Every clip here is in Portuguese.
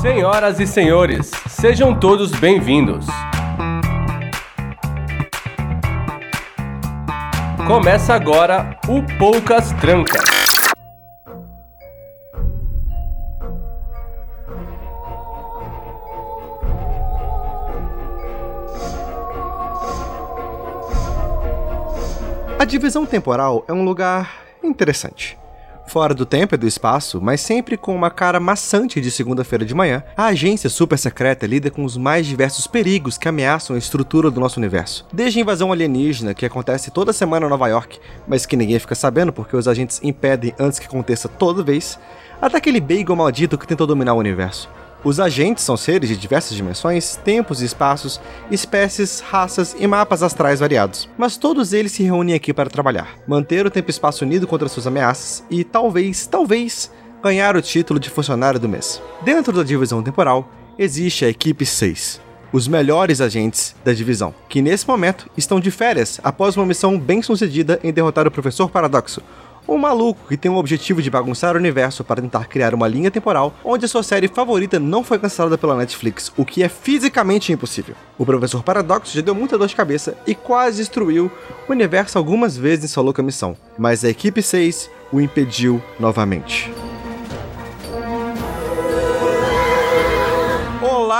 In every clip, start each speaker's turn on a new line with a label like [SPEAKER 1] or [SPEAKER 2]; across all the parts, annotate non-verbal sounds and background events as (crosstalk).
[SPEAKER 1] Senhoras e senhores, sejam todos bem-vindos. Começa agora o Poucas Trancas.
[SPEAKER 2] A divisão temporal é um lugar interessante. Fora do tempo e do espaço, mas sempre com uma cara maçante de segunda-feira de manhã, a agência super secreta lida com os mais diversos perigos que ameaçam a estrutura do nosso universo. Desde a invasão alienígena, que acontece toda semana em Nova York, mas que ninguém fica sabendo porque os agentes impedem antes que aconteça toda vez, até aquele bagel maldito que tentou dominar o universo. Os agentes são seres de diversas dimensões, tempos e espaços, espécies, raças e mapas astrais variados. Mas todos eles se reúnem aqui para trabalhar, manter o tempo e espaço unido contra suas ameaças e talvez, talvez, ganhar o título de funcionário do mês. Dentro da divisão temporal, existe a equipe 6, os melhores agentes da divisão, que nesse momento estão de férias após uma missão bem sucedida em derrotar o Professor Paradoxo, um maluco que tem o objetivo de bagunçar o universo para tentar criar uma linha temporal onde sua série favorita não foi cancelada pela Netflix, o que é fisicamente impossível. O Professor Paradoxo já deu muita dor de cabeça e quase destruiu o universo algumas vezes em sua louca missão, mas a equipe 6 o impediu novamente.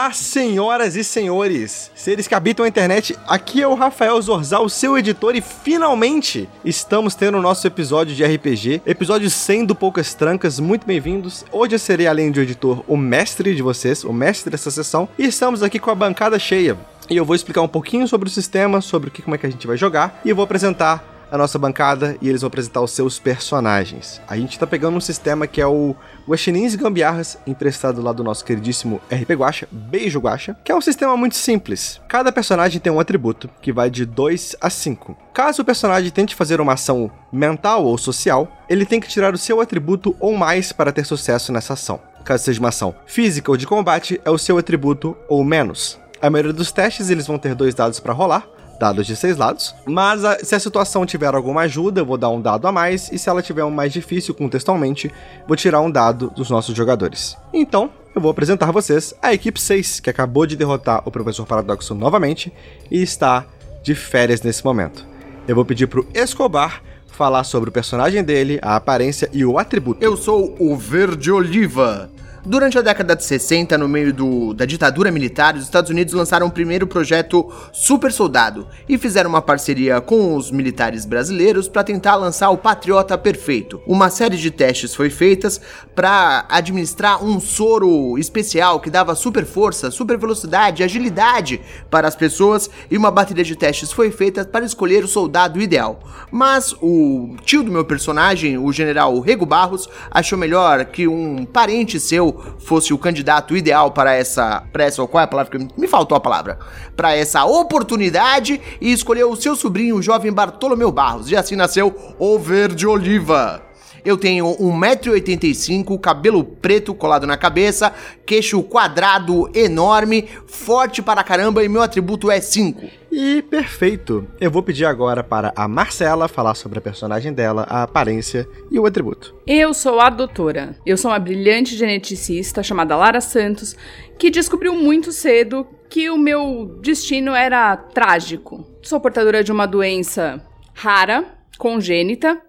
[SPEAKER 2] Olá, senhoras e senhores, seres que habitam a internet, aqui é o Rafael Zorzal, seu editor, e finalmente estamos tendo o nosso episódio de RPG, episódio 100 do Poucas Trancas, muito bem-vindos. Hoje eu serei, além de editor, o mestre de vocês, o mestre dessa sessão, e estamos aqui com a bancada cheia. E eu vou explicar um pouquinho sobre o sistema, sobre o que, como é que a gente vai jogar, e eu vou apresentar a nossa bancada e eles vão apresentar os seus personagens. A gente tá pegando um sistema que é o Guaxinins Gambiarras, emprestado lá do nosso queridíssimo RP Guacha, Beijo Guacha, que é um sistema muito simples. Cada personagem tem um atributo que vai de 2 a 5. Caso o personagem tente fazer uma ação mental ou social, ele tem que tirar o seu atributo ou mais para ter sucesso nessa ação. Caso seja uma ação física ou de combate, é o seu atributo ou menos. A maioria dos testes eles vão ter dois dados para rolar, dados de seis lados. Mas a, se a situação tiver alguma ajuda, eu vou dar um dado a mais. E se ela tiver um mais difícil contextualmente, vou tirar um dado dos nossos jogadores. Então, eu vou apresentar a vocês a equipe 6, que acabou de derrotar o Professor Paradoxo novamente e está de férias nesse momento. Eu vou pedir pro Escobar falar sobre o personagem dele, a aparência e o atributo.
[SPEAKER 3] Eu sou o Verde Oliva. Durante a década de 60, no meio do, da ditadura militar, os Estados Unidos lançaram o primeiro projeto Super Soldado e fizeram uma parceria com os militares brasileiros para tentar lançar o Patriota Perfeito. Uma série de testes foi feitas para administrar um soro especial que dava super força, super velocidade, agilidade para as pessoas e uma bateria de testes foi feita para escolher o soldado ideal. Mas o tio do meu personagem, o general Rego Barros, achou melhor que um parente seu fosse o candidato ideal para essa, para essa, qual é a palavra que me faltou a palavra, para essa oportunidade e escolheu o seu sobrinho, o jovem Bartolomeu Barros, e assim nasceu o Verde Oliva. Eu tenho 1,85m, cabelo preto colado na cabeça, queixo quadrado enorme, forte para caramba e meu atributo é 5.
[SPEAKER 2] E perfeito! Eu vou pedir agora para a Marcela falar sobre a personagem dela, a aparência e o atributo.
[SPEAKER 4] Eu sou a doutora. Eu sou uma brilhante geneticista chamada Lara Santos, que descobriu muito cedo que o meu destino era trágico. Sou portadora de uma doença rara, congênita,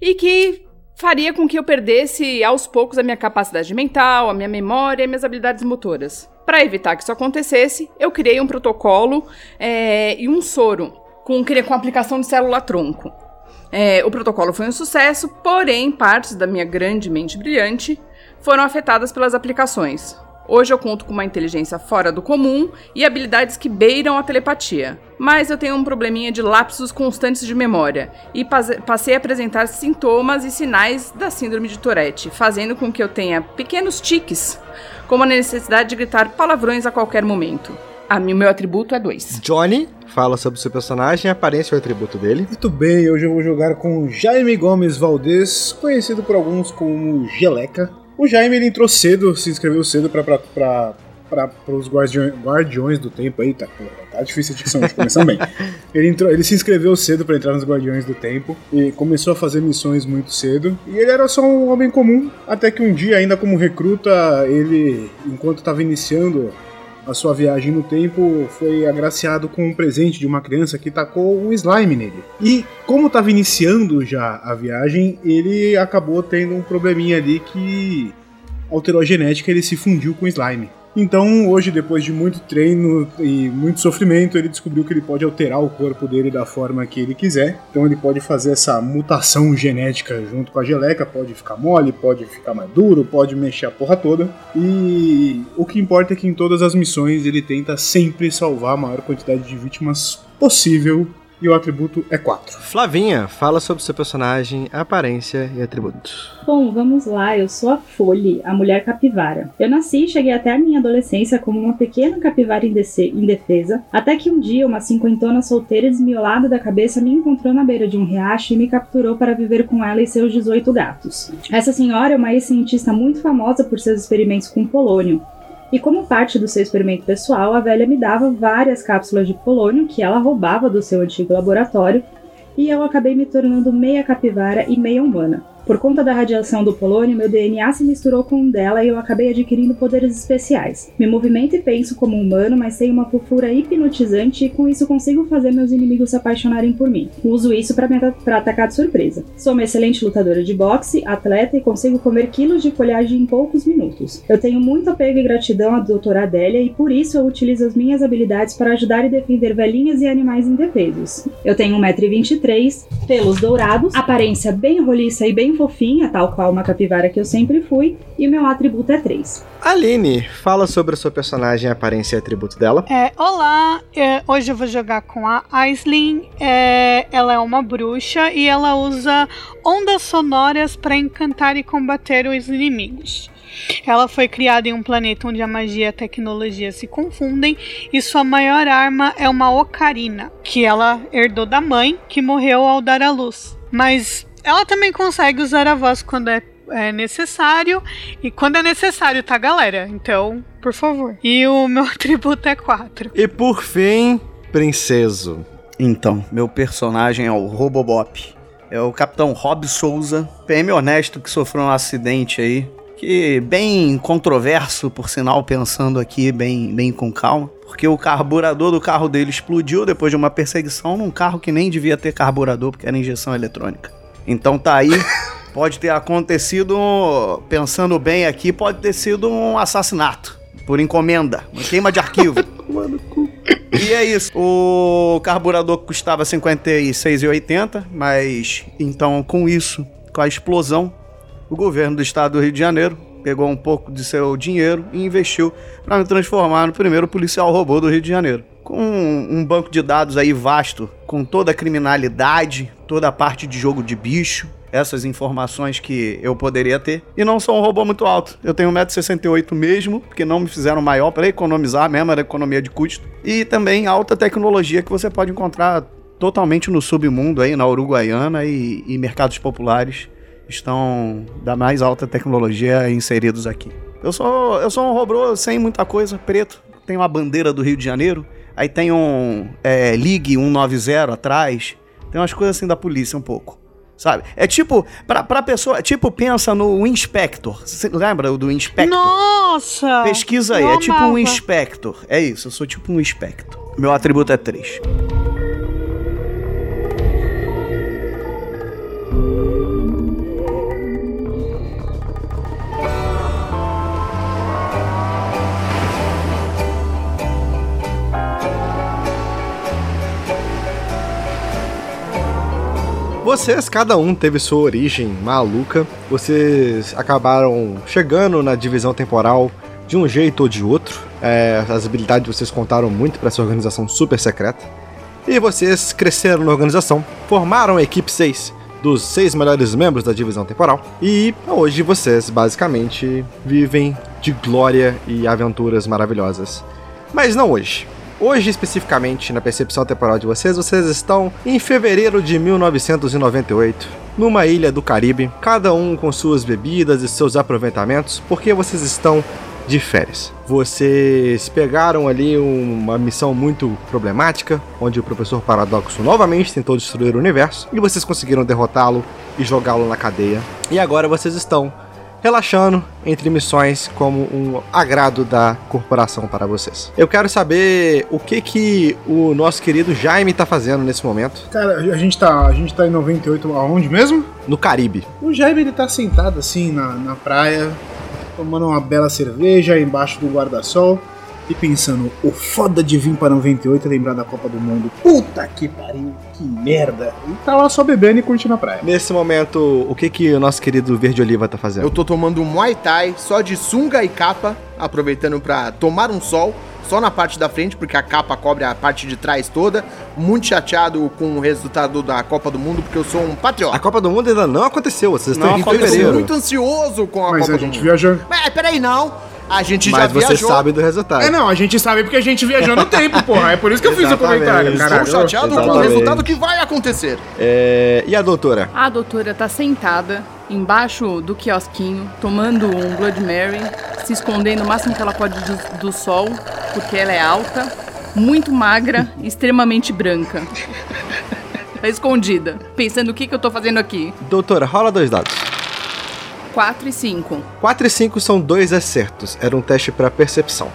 [SPEAKER 4] e que faria com que eu perdesse aos poucos a minha capacidade mental, a minha memória e minhas habilidades motoras. Para evitar que isso acontecesse, eu criei um protocolo é, e um soro com, com aplicação de célula-tronco. É, o protocolo foi um sucesso, porém, partes da minha grande mente brilhante foram afetadas pelas aplicações. Hoje eu conto com uma inteligência fora do comum e habilidades que beiram a telepatia. Mas eu tenho um probleminha de lapsos constantes de memória e passei a apresentar sintomas e sinais da síndrome de Tourette, fazendo com que eu tenha pequenos tiques, como a necessidade de gritar palavrões a qualquer momento. A mim, meu atributo é 2.
[SPEAKER 2] Johnny, fala sobre o seu personagem, a aparência e o atributo dele.
[SPEAKER 5] Muito bem, hoje eu vou jogar com Jaime Gomes Valdez, conhecido por alguns como Geleca. O Jaime ele entrou cedo, se inscreveu cedo para para os guardiões, guardiões do Tempo aí, tá, tá difícil a dicção, começando bem. (laughs) Ele, entrou, ele se inscreveu cedo para entrar nos Guardiões do Tempo e começou a fazer missões muito cedo. E ele era só um homem comum, até que um dia, ainda como recruta, ele, enquanto estava iniciando a sua viagem no tempo, foi agraciado com um presente de uma criança que tacou um slime nele. E como estava iniciando já a viagem, ele acabou tendo um probleminha ali que alterou a genética, ele se fundiu com o slime. Então, hoje, depois de muito treino e muito sofrimento, ele descobriu que ele pode alterar o corpo dele da forma que ele quiser. Então, ele pode fazer essa mutação genética junto com a geleca, pode ficar mole, pode ficar mais duro, pode mexer a porra toda. E o que importa é que em todas as missões ele tenta sempre salvar a maior quantidade de vítimas possível e o atributo é 4.
[SPEAKER 2] Flavinha, fala sobre seu personagem, aparência e atributos.
[SPEAKER 6] Bom, vamos lá. Eu sou a Folhe, a mulher capivara. Eu nasci e cheguei até a minha adolescência como uma pequena capivara indefesa, até que um dia uma cinquentona solteira desmiolada da cabeça me encontrou na beira de um riacho e me capturou para viver com ela e seus 18 gatos. Essa senhora é uma ex-cientista muito famosa por seus experimentos com polônio, e como parte do seu experimento pessoal, a velha me dava várias cápsulas de polônio que ela roubava do seu antigo laboratório, e eu acabei me tornando meia capivara e meia humana. Por conta da radiação do polônio, meu DNA se misturou com o dela e eu acabei adquirindo poderes especiais. Me movimento e penso como um humano, mas tenho uma fofura hipnotizante e com isso consigo fazer meus inimigos se apaixonarem por mim. Uso isso para atacar de surpresa. Sou uma excelente lutadora de boxe, atleta e consigo comer quilos de folhagem em poucos minutos. Eu tenho muito apego e gratidão à doutora Adélia e por isso eu utilizo as minhas habilidades para ajudar e defender velhinhas e animais indefesos. Eu tenho 1,23m, pelos dourados, aparência bem roliça e bem fofinha, tal qual uma capivara que eu sempre fui, e o meu atributo é 3.
[SPEAKER 2] Aline, fala sobre a sua personagem, aparência e atributo dela.
[SPEAKER 7] É, olá, é, hoje eu vou jogar com a Aislinn. É, ela é uma bruxa e ela usa ondas sonoras para encantar e combater os inimigos. Ela foi criada em um planeta onde a magia e a tecnologia se confundem e sua maior arma é uma ocarina, que ela herdou da mãe, que morreu ao dar à luz. Mas ela também consegue usar a voz quando é, é necessário. E quando é necessário, tá, galera? Então, por favor. E o meu (laughs) atributo é 4.
[SPEAKER 2] E por fim, Princeso.
[SPEAKER 8] Então, meu personagem é o Robobop. É o Capitão Rob Souza, PM honesto que sofreu um acidente aí. Que bem controverso, por sinal, pensando aqui bem, bem com calma. Porque o carburador do carro dele explodiu depois de uma perseguição num carro que nem devia ter carburador, porque era injeção eletrônica. Então tá aí. Pode ter acontecido, pensando bem aqui, pode ter sido um assassinato por encomenda, uma queima de arquivo. (laughs) e é isso. O carburador custava 56,80, mas então com isso, com a explosão, o governo do estado do Rio de Janeiro pegou um pouco de seu dinheiro e investiu para me transformar no primeiro policial robô do Rio de Janeiro com um banco de dados aí vasto, com toda a criminalidade, toda a parte de jogo de bicho, essas informações que eu poderia ter. E não sou um robô muito alto. Eu tenho 1,68m mesmo, porque não me fizeram maior para economizar mesmo, era economia de custo. E também alta tecnologia que você pode encontrar totalmente no submundo aí, na Uruguaiana e, e mercados populares estão da mais alta tecnologia inseridos aqui. Eu sou, eu sou um robô sem muita coisa, preto. Tenho a bandeira do Rio de Janeiro, Aí tem um é, Ligue 190 atrás. Tem umas coisas assim da polícia um pouco. Sabe? É tipo, pra, pra pessoa, tipo, pensa no Inspector. Você lembra do Inspector?
[SPEAKER 7] Nossa! Pesquisa
[SPEAKER 8] aí, é tipo um Inspector. É isso, eu sou tipo um Inspector. Meu atributo é 3.
[SPEAKER 2] Vocês, cada um teve sua origem maluca. Vocês acabaram chegando na divisão temporal de um jeito ou de outro. É, as habilidades de vocês contaram muito para essa organização super secreta. E vocês cresceram na organização, formaram a equipe 6 dos seis melhores membros da divisão temporal. E hoje vocês basicamente vivem de glória e aventuras maravilhosas. Mas não hoje. Hoje, especificamente, na percepção temporal de vocês, vocês estão em fevereiro de 1998, numa ilha do Caribe, cada um com suas bebidas e seus aproveitamentos, porque vocês estão de férias. Vocês pegaram ali uma missão muito problemática, onde o professor Paradoxo novamente tentou destruir o universo, e vocês conseguiram derrotá-lo e jogá-lo na cadeia. E agora vocês estão relaxando entre missões como um agrado da corporação para vocês. Eu quero saber o que que o nosso querido Jaime tá fazendo nesse momento
[SPEAKER 5] Cara, a gente tá, a gente tá em 98 aonde mesmo?
[SPEAKER 2] no Caribe.
[SPEAKER 5] O Jaime ele tá sentado assim na, na praia, tomando uma bela cerveja embaixo do guarda-sol e pensando, o foda de vir pra 98 e lembrar da Copa do Mundo. Puta que pariu, que merda. E tá lá só bebendo e curtindo a praia.
[SPEAKER 2] Nesse momento, o que que o nosso querido Verde Oliva tá fazendo?
[SPEAKER 3] Eu tô tomando um Muay Thai só de sunga e capa, aproveitando pra tomar um sol. Só na parte da frente, porque a capa cobre a parte de trás toda. Muito chateado com o resultado da Copa do Mundo, porque eu sou um
[SPEAKER 2] A
[SPEAKER 3] patriota.
[SPEAKER 2] Copa do Mundo ainda não aconteceu, vocês
[SPEAKER 8] Não
[SPEAKER 2] estão em
[SPEAKER 8] aconteceu.
[SPEAKER 3] Eu sou
[SPEAKER 2] fevereiro.
[SPEAKER 3] muito ansioso com a
[SPEAKER 5] Mas
[SPEAKER 3] Copa
[SPEAKER 5] a
[SPEAKER 3] do
[SPEAKER 5] gente
[SPEAKER 3] Mundo.
[SPEAKER 5] viajou.
[SPEAKER 3] Mas peraí, não. A gente já
[SPEAKER 2] Mas você
[SPEAKER 3] viajou.
[SPEAKER 2] sabe do resultado.
[SPEAKER 5] É, não, a gente sabe porque a gente viajou no tempo, porra. É por isso que eu fiz o
[SPEAKER 2] Exatamente.
[SPEAKER 5] comentário,
[SPEAKER 3] Estou
[SPEAKER 5] caralho.
[SPEAKER 3] chateado com o
[SPEAKER 2] Exatamente.
[SPEAKER 3] resultado que vai acontecer.
[SPEAKER 2] É, E a doutora?
[SPEAKER 4] A doutora tá sentada embaixo do quiosquinho, tomando um Blood Mary, se escondendo o máximo que ela pode do, do sol, porque ela é alta, muito magra (laughs) extremamente branca. Tá escondida, pensando o que, que eu tô fazendo aqui.
[SPEAKER 2] Doutora, rola dois dados.
[SPEAKER 4] 4 e 5.
[SPEAKER 2] 4 e 5 são dois acertos. Era um teste pra percepção.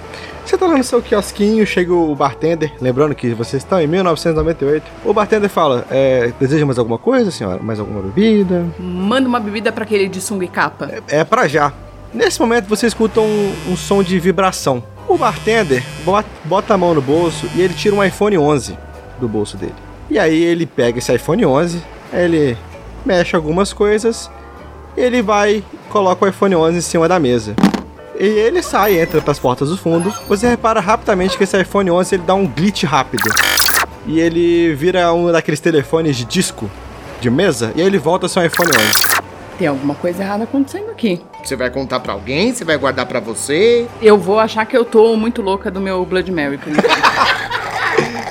[SPEAKER 2] Você tá lá no seu quiosquinho, chega o bartender, lembrando que vocês estão em 1998. O bartender fala: é, deseja mais alguma coisa, senhora? Mais alguma bebida?
[SPEAKER 4] Manda uma bebida pra aquele de sunga e capa.
[SPEAKER 2] É pra já. Nesse momento você escuta um, um som de vibração. O bartender bota, bota a mão no bolso e ele tira um iPhone 11 do bolso dele. E aí ele pega esse iPhone 11, ele mexe algumas coisas, ele vai e coloca o iPhone 11 em cima da mesa. E ele sai, entra para as portas do fundo. Você repara rapidamente que esse iPhone 11 ele dá um glitch rápido. E ele vira um daqueles telefones de disco de mesa e aí ele volta a ser um iPhone 11.
[SPEAKER 4] Tem alguma coisa errada acontecendo aqui.
[SPEAKER 3] Você vai contar pra alguém? Você vai guardar pra você?
[SPEAKER 4] Eu vou achar que eu tô muito louca do meu Blood Mary. (laughs)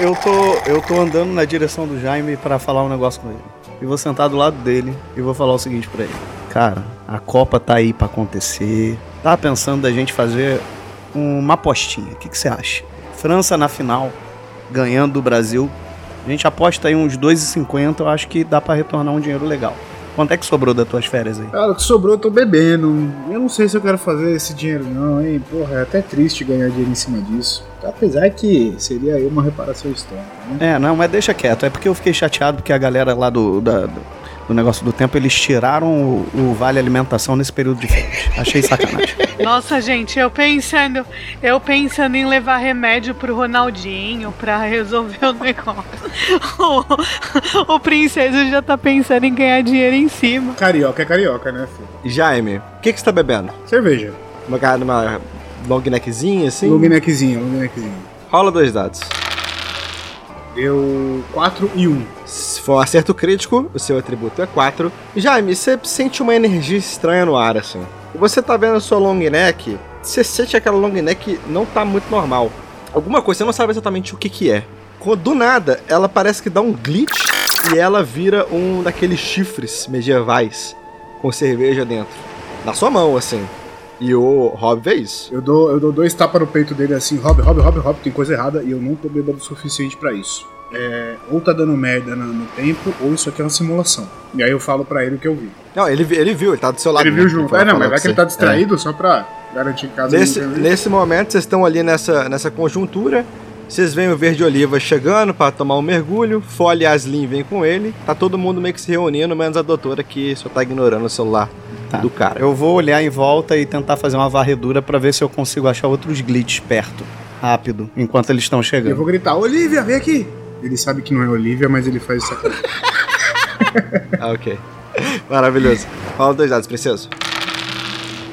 [SPEAKER 8] Eu tô, eu tô andando na direção do Jaime pra falar um negócio com ele. E vou sentar do lado dele e vou falar o seguinte pra ele. Cara, a Copa tá aí pra acontecer. Tava pensando da gente fazer uma apostinha. O que que você acha? França na final, ganhando do Brasil. A gente aposta aí uns 2,50, eu acho que dá pra retornar um dinheiro legal. Quanto é que sobrou das tuas férias aí?
[SPEAKER 5] Cara, o que sobrou eu tô bebendo. Eu não sei se eu quero fazer esse dinheiro não, hein? Porra, é até triste ganhar dinheiro em cima disso. Apesar que seria aí uma reparação histórica, né?
[SPEAKER 8] É, não, mas deixa quieto. É porque eu fiquei chateado porque a galera lá do, da- do, do negócio do tempo, eles tiraram o, o vale alimentação nesse período de férias. Achei sacanagem. (laughs)
[SPEAKER 7] Nossa, gente, eu pensando, eu pensando em levar remédio pro Ronaldinho pra resolver o negócio. (laughs) O, o princeso já tá pensando em ganhar dinheiro em cima.
[SPEAKER 5] Carioca é carioca, né, filho?
[SPEAKER 2] Jaime, o que, que você tá bebendo?
[SPEAKER 5] Cerveja.
[SPEAKER 2] Uma, uma long neckzinha assim?
[SPEAKER 5] Long neckzinho, long neckzinho.
[SPEAKER 2] Rola dois dados.
[SPEAKER 5] Deu 4 e 1.
[SPEAKER 2] Se for um acerto crítico, o seu atributo é 4. Jaime, você sente uma energia estranha no ar, assim. Você tá vendo a sua long neck, você sente que aquela long neck não tá muito normal. Alguma coisa, você não sabe exatamente o que que é. Do nada, ela parece que dá um glitch e ela vira um daqueles chifres medievais com cerveja dentro. Na sua mão, assim. E o Rob vê isso.
[SPEAKER 5] Eu dou, eu dou dois tapas no peito dele assim, Rob, Rob, Rob, Rob, tem coisa errada e eu não tô bêbado o suficiente pra isso. É, ou tá dando merda no, no tempo, ou isso aqui é uma simulação. E aí eu falo pra ele o que eu vi.
[SPEAKER 2] Não, ele, ele viu, ele tá do seu lado.
[SPEAKER 5] ele viu junto. É, não, mas vai
[SPEAKER 2] com
[SPEAKER 5] que ele tá distraído só pra garantir que caso
[SPEAKER 2] Nesse, nesse momento, vocês estão ali nessa, nessa conjuntura. Vocês veem o Verde Oliva chegando para tomar um mergulho. Folha e Aslin vem com ele. Tá todo mundo meio que se reunindo, menos a doutora que só tá ignorando o celular
[SPEAKER 8] Tá.
[SPEAKER 2] do cara.
[SPEAKER 8] Eu vou olhar em volta e tentar fazer uma varredura pra ver se eu consigo achar outros glitches perto, rápido, enquanto eles estão
[SPEAKER 5] Eu
[SPEAKER 8] chegando.
[SPEAKER 5] vou gritar, Olivia, vem aqui! Ele sabe que não é Olivia, mas ele faz isso. (laughs)
[SPEAKER 2] Ah, ok. Maravilhoso. Fala dois dados, princeso.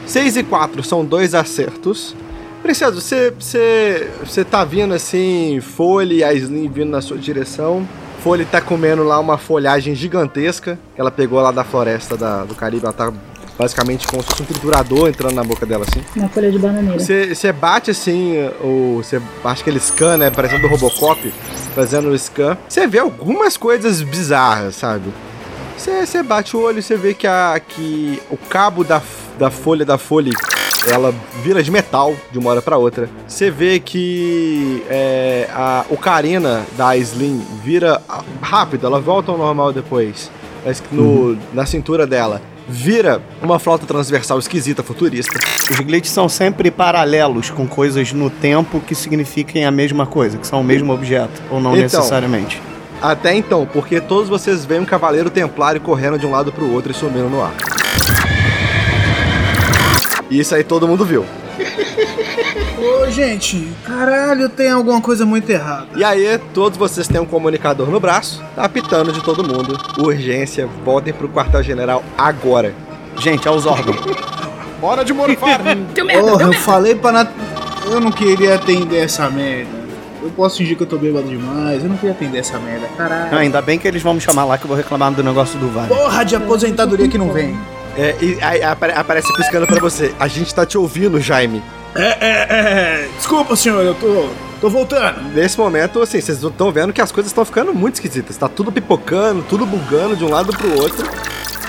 [SPEAKER 2] 6 e 4 são dois acertos. Princeso, você, você, você tá vindo assim, Folha e Aslin vindo na sua direção. Folha tá comendo lá uma folhagem gigantesca que ela pegou lá da floresta da- do Caribe. Ela tá basicamente como se fosse um triturador entrando na boca dela assim.
[SPEAKER 6] Uma folha de bananeira.
[SPEAKER 2] Você você bate assim, o, você acha que ele scan, né? Parecendo o Robocop, fazendo o scan. Você vê algumas coisas bizarras, sabe? Você você bate o olho e você vê que, a, que o cabo da, da folha da folha ela vira de metal de uma hora pra outra. Você vê que é, a ocarina da Slim vira rápido, ela volta ao normal depois. Mas no, na cintura dela vira uma flauta transversal esquisita, futurista.
[SPEAKER 8] Os glitches são sempre paralelos com coisas no tempo que signifiquem a mesma coisa, que são o mesmo objeto, ou não
[SPEAKER 2] Então.
[SPEAKER 8] necessariamente.
[SPEAKER 2] Até então, porque todos vocês veem um cavaleiro templário correndo de um lado pro outro e sumindo no ar. E isso aí todo mundo viu.
[SPEAKER 5] Gente, caralho, tem alguma coisa muito errada.
[SPEAKER 2] E aí, todos vocês têm um comunicador no braço, tá apitando de todo mundo. Urgência, voltem pro quartel-general agora.
[SPEAKER 8] Gente, aos órgãos. (laughs)
[SPEAKER 3] Hora de morfar!
[SPEAKER 4] Deu merda,
[SPEAKER 5] Porra,
[SPEAKER 4] deu
[SPEAKER 5] eu
[SPEAKER 4] merda.
[SPEAKER 5] falei pra Nat... Eu não queria atender essa merda. Eu posso fingir que eu tô bêbado demais. Eu não queria atender essa merda, caralho.
[SPEAKER 8] Ah, ainda bem que eles vão me chamar lá que eu vou reclamar do negócio do Vale.
[SPEAKER 5] Porra de aposentadoria que não vem.
[SPEAKER 2] É, e aí apare- aparece piscando pra você. A gente tá te ouvindo, Jaime.
[SPEAKER 5] É, é, é. Desculpa, senhor, eu tô. tô voltando.
[SPEAKER 2] Nesse momento, assim, vocês estão vendo que as coisas estão ficando muito esquisitas. Tá tudo pipocando, tudo bugando de um lado pro outro.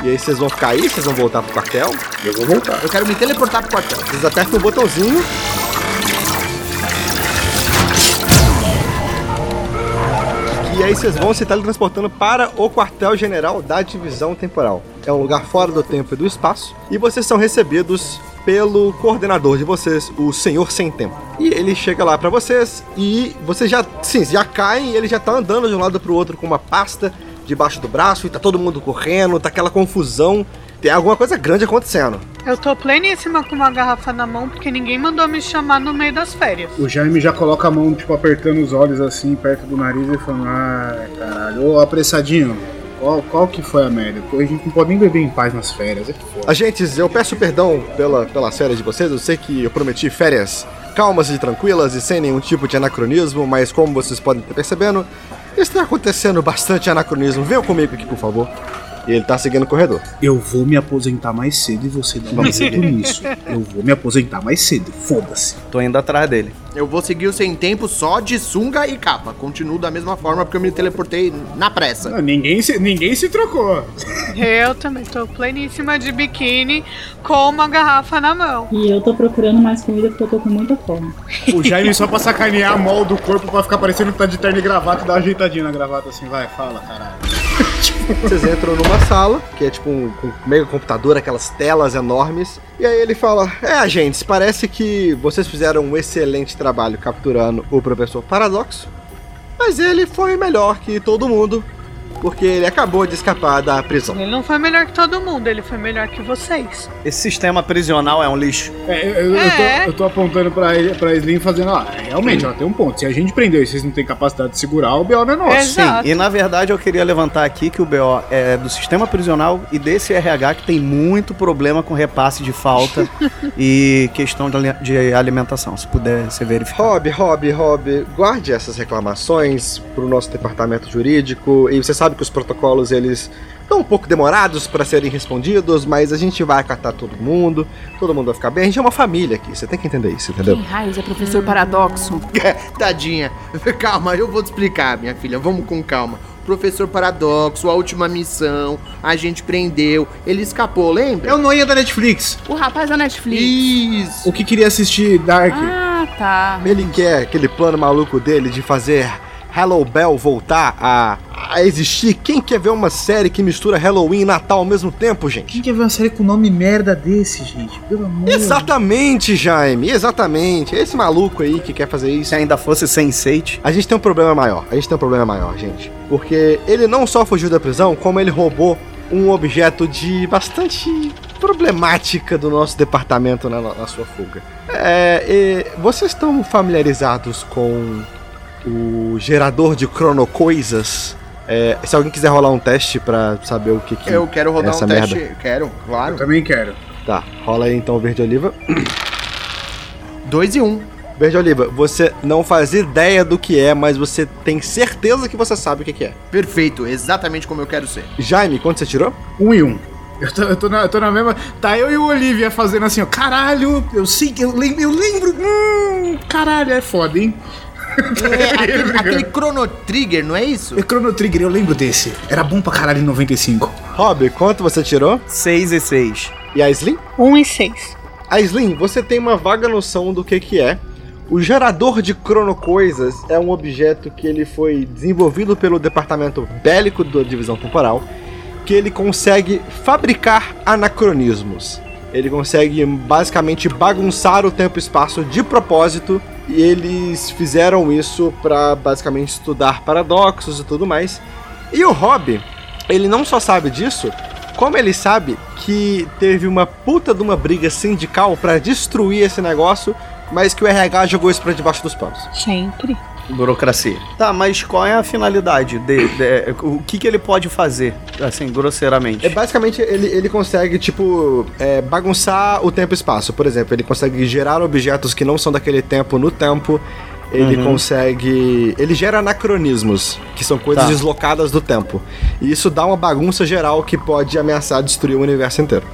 [SPEAKER 2] E aí vocês vão ficar aí, vocês vão voltar pro quartel.
[SPEAKER 5] Eu vou voltar.
[SPEAKER 3] Eu quero me teleportar pro quartel.
[SPEAKER 2] Vocês apertam o botãozinho. E aí vocês vão se teletransportando para o quartel-general da divisão temporal. É um lugar fora do tempo e do espaço. E vocês são recebidos pelo coordenador de vocês, o Senhor Sem Tempo. E ele chega lá pra vocês e vocês já, sim, já caem e ele já tá andando de um lado pro outro com uma pasta debaixo do braço e tá todo mundo correndo, tá aquela confusão. Tem alguma coisa grande acontecendo.
[SPEAKER 7] Eu tô pleníssima com uma garrafa na mão porque ninguém mandou me chamar no meio das férias.
[SPEAKER 5] O Jaime já coloca a mão, tipo, apertando os olhos assim, perto do nariz e falando, ai, caralho, ô apressadinho, qual, qual que foi a merda? A gente não pode nem beber em paz nas férias, é foda.
[SPEAKER 2] Agentes, eu peço perdão pela, pelas férias de vocês. Eu sei que eu prometi férias calmas e tranquilas e sem nenhum tipo de anacronismo, mas como vocês podem estar percebendo, está acontecendo bastante anacronismo. Venham comigo aqui, por favor. E ele tá seguindo o corredor.
[SPEAKER 5] Eu vou me aposentar mais cedo e você dá um jeito nisso. Eu vou me aposentar mais cedo, foda-se.
[SPEAKER 8] Tô indo atrás dele.
[SPEAKER 3] Eu vou seguir o sem tempo só de sunga e capa. Continuo da mesma forma porque eu me teleportei na pressa.
[SPEAKER 5] Não, ninguém, se, ninguém se trocou.
[SPEAKER 7] Eu também tô pleníssima de biquíni com uma garrafa na mão.
[SPEAKER 6] E eu tô procurando mais comida porque eu tô com muita fome.
[SPEAKER 5] O Jaime só pra sacanear a mol do corpo pra ficar parecendo que tá de terno e gravata e dar uma ajeitadinha na gravata assim, vai, fala, caralho. (laughs)
[SPEAKER 2] Vocês entram numa sala, que é tipo um, um mega computador, aquelas telas enormes. E aí ele fala: É, agentes, parece que vocês fizeram um excelente trabalho capturando o professor Paradoxo. Mas ele foi melhor que todo mundo, porque ele acabou de escapar da prisão.
[SPEAKER 7] Ele não foi melhor que todo mundo, ele foi melhor que vocês.
[SPEAKER 8] Esse sistema prisional é um lixo.
[SPEAKER 5] É, eu, eu- eu
[SPEAKER 7] É.
[SPEAKER 5] tô, eu tô apontando pra, ele, pra Slim fazendo, ó, realmente, ela tem um ponto. Se a gente prendeu e vocês não têm capacidade de segurar, o B.O. não é nosso.
[SPEAKER 7] Exato.
[SPEAKER 8] Sim, e na verdade eu queria levantar aqui que o BO é do sistema prisional e desse RH que tem muito problema com repasse de falta (laughs) e questão de ali- de alimentação, se puder ser verificado.
[SPEAKER 2] Rob, Rob, Rob, guarde essas reclamações pro nosso departamento jurídico. E você sabe que os protocolos eles estão um pouco demorados para serem respondidos, mas a gente vai acatar todo mundo, todo mundo vai ficar bem. A gente é uma família aqui, você tem que entender isso, entendeu?
[SPEAKER 4] Quem raios é professor Paradoxo? (laughs)
[SPEAKER 3] Tadinha. Calma, eu vou te explicar, minha filha. Vamos com calma. Professor Paradoxo, a última missão, a gente prendeu, ele escapou, lembra?
[SPEAKER 5] Eu não ia da Netflix.
[SPEAKER 4] O rapaz da Netflix.
[SPEAKER 3] Isso!
[SPEAKER 5] O que queria assistir Dark.
[SPEAKER 4] Ah, tá.
[SPEAKER 2] Ele quer aquele plano maluco dele de fazer Hello Bell voltar a, a existir. Quem quer ver uma série que mistura Halloween e Natal ao mesmo tempo, gente?
[SPEAKER 5] Quem quer ver uma série com nome merda desse, gente? Pelo amor
[SPEAKER 2] Exatamente, Jaime, exatamente. Esse maluco aí que quer fazer isso.
[SPEAKER 8] Se ainda fosse Sense8,
[SPEAKER 2] A gente tem um problema maior. A gente tem um problema maior, gente. Porque ele não só fugiu da prisão, como ele roubou um objeto de bastante problemática do nosso departamento na, na sua fuga. É, e vocês estão familiarizados com o gerador de cronocoisas? É, se alguém quiser rolar um teste pra saber o que, que
[SPEAKER 3] Eu quero rodar
[SPEAKER 2] essa
[SPEAKER 3] um teste.
[SPEAKER 2] merda.
[SPEAKER 3] Quero,
[SPEAKER 5] Eu
[SPEAKER 3] claro.
[SPEAKER 5] também quero.
[SPEAKER 2] Tá, rola aí então o verde oliva.
[SPEAKER 3] 2 e 1. Um.
[SPEAKER 2] Verde oliva, você não faz ideia do que é, mas você tem certeza que você sabe o que, que é.
[SPEAKER 3] Perfeito, exatamente como eu quero ser.
[SPEAKER 2] Jaime, quanto você tirou?
[SPEAKER 5] Um e um. Eu tô, eu tô na, eu tô na mesma. Tá eu e o Olivia fazendo assim, ó. Caralho, eu sei que eu lembro. Eu lembro. Hum, caralho, é foda, hein?
[SPEAKER 3] É, (laughs) aquele, aquele Chrono Trigger, não é isso?
[SPEAKER 5] É Chrono Trigger, eu lembro desse. Era bom pra caralho em 95.
[SPEAKER 2] Rob, quanto você tirou?
[SPEAKER 8] 6 e 6.
[SPEAKER 2] E a Slim?
[SPEAKER 7] 1 e 6.
[SPEAKER 2] Aislinn, você tem uma vaga noção do que que é. O gerador de cronocoisas é um objeto que ele foi desenvolvido pelo departamento bélico da divisão temporal, que ele consegue fabricar anacronismos. Ele consegue basicamente bagunçar o tempo e espaço de propósito, e eles fizeram isso para basicamente estudar paradoxos e tudo mais. E o Rob, ele não só sabe disso, como ele sabe que teve uma puta de uma briga sindical para destruir esse negócio, mas que o RH jogou isso pra debaixo dos panos.
[SPEAKER 7] Sempre.
[SPEAKER 8] Burocracia. Tá, mas qual é a finalidade dele? De- o que, que ele pode fazer, assim, grosseiramente?
[SPEAKER 2] É basicamente ele, ele consegue, tipo, é, bagunçar o tempo e espaço. Por exemplo, ele consegue gerar objetos que não são daquele tempo no tempo. Ele
[SPEAKER 8] Uhum.
[SPEAKER 2] consegue. Ele gera anacronismos, que são coisas
[SPEAKER 8] Tá.
[SPEAKER 2] deslocadas do tempo. E isso dá uma bagunça geral que pode ameaçar destruir o universo inteiro.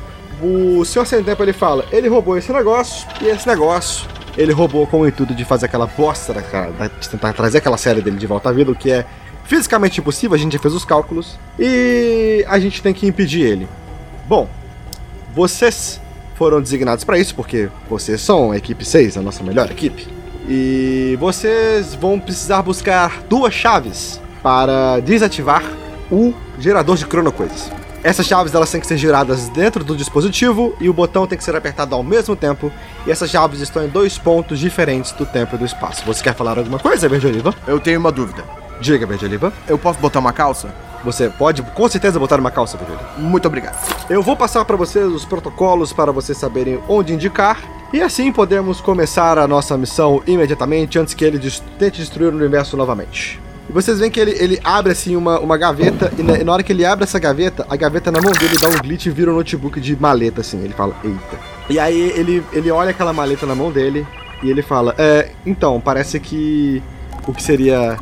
[SPEAKER 2] O Senhor Sem Tempo ele fala: ele roubou esse negócio, e esse negócio ele roubou com o intuito de fazer aquela bosta, cara, de tentar trazer aquela série dele de volta à vida, o que é fisicamente impossível, a gente já fez os cálculos, e a gente tem que impedir ele. Bom, vocês foram designados para isso, porque vocês são a equipe 6, a nossa melhor equipe. E vocês vão precisar buscar duas chaves para desativar o gerador de cronocoisas. Essas chaves elas têm que ser giradas dentro do dispositivo e o botão tem que ser apertado ao mesmo tempo. E essas chaves estão em dois pontos diferentes do tempo e do espaço. Você quer falar alguma coisa, Verde Oliva?
[SPEAKER 3] Eu tenho uma dúvida.
[SPEAKER 2] Diga, Verde Oliva.
[SPEAKER 3] Eu posso botar uma calça?
[SPEAKER 2] Você pode com certeza botar uma calça, Verde Oliva.
[SPEAKER 3] Muito obrigado.
[SPEAKER 2] Eu vou passar para vocês os protocolos para vocês saberem onde indicar. E assim podemos começar a nossa missão imediatamente antes que ele tente destruir o universo novamente. E vocês veem que ele, ele abre assim uma, uma gaveta, e na, e na hora que ele abre essa gaveta, a gaveta na mão dele dá um glitch e vira um notebook de maleta, assim. Ele fala, eita. E aí ele, ele olha aquela maleta na mão dele e ele fala, é, então, parece que o que seria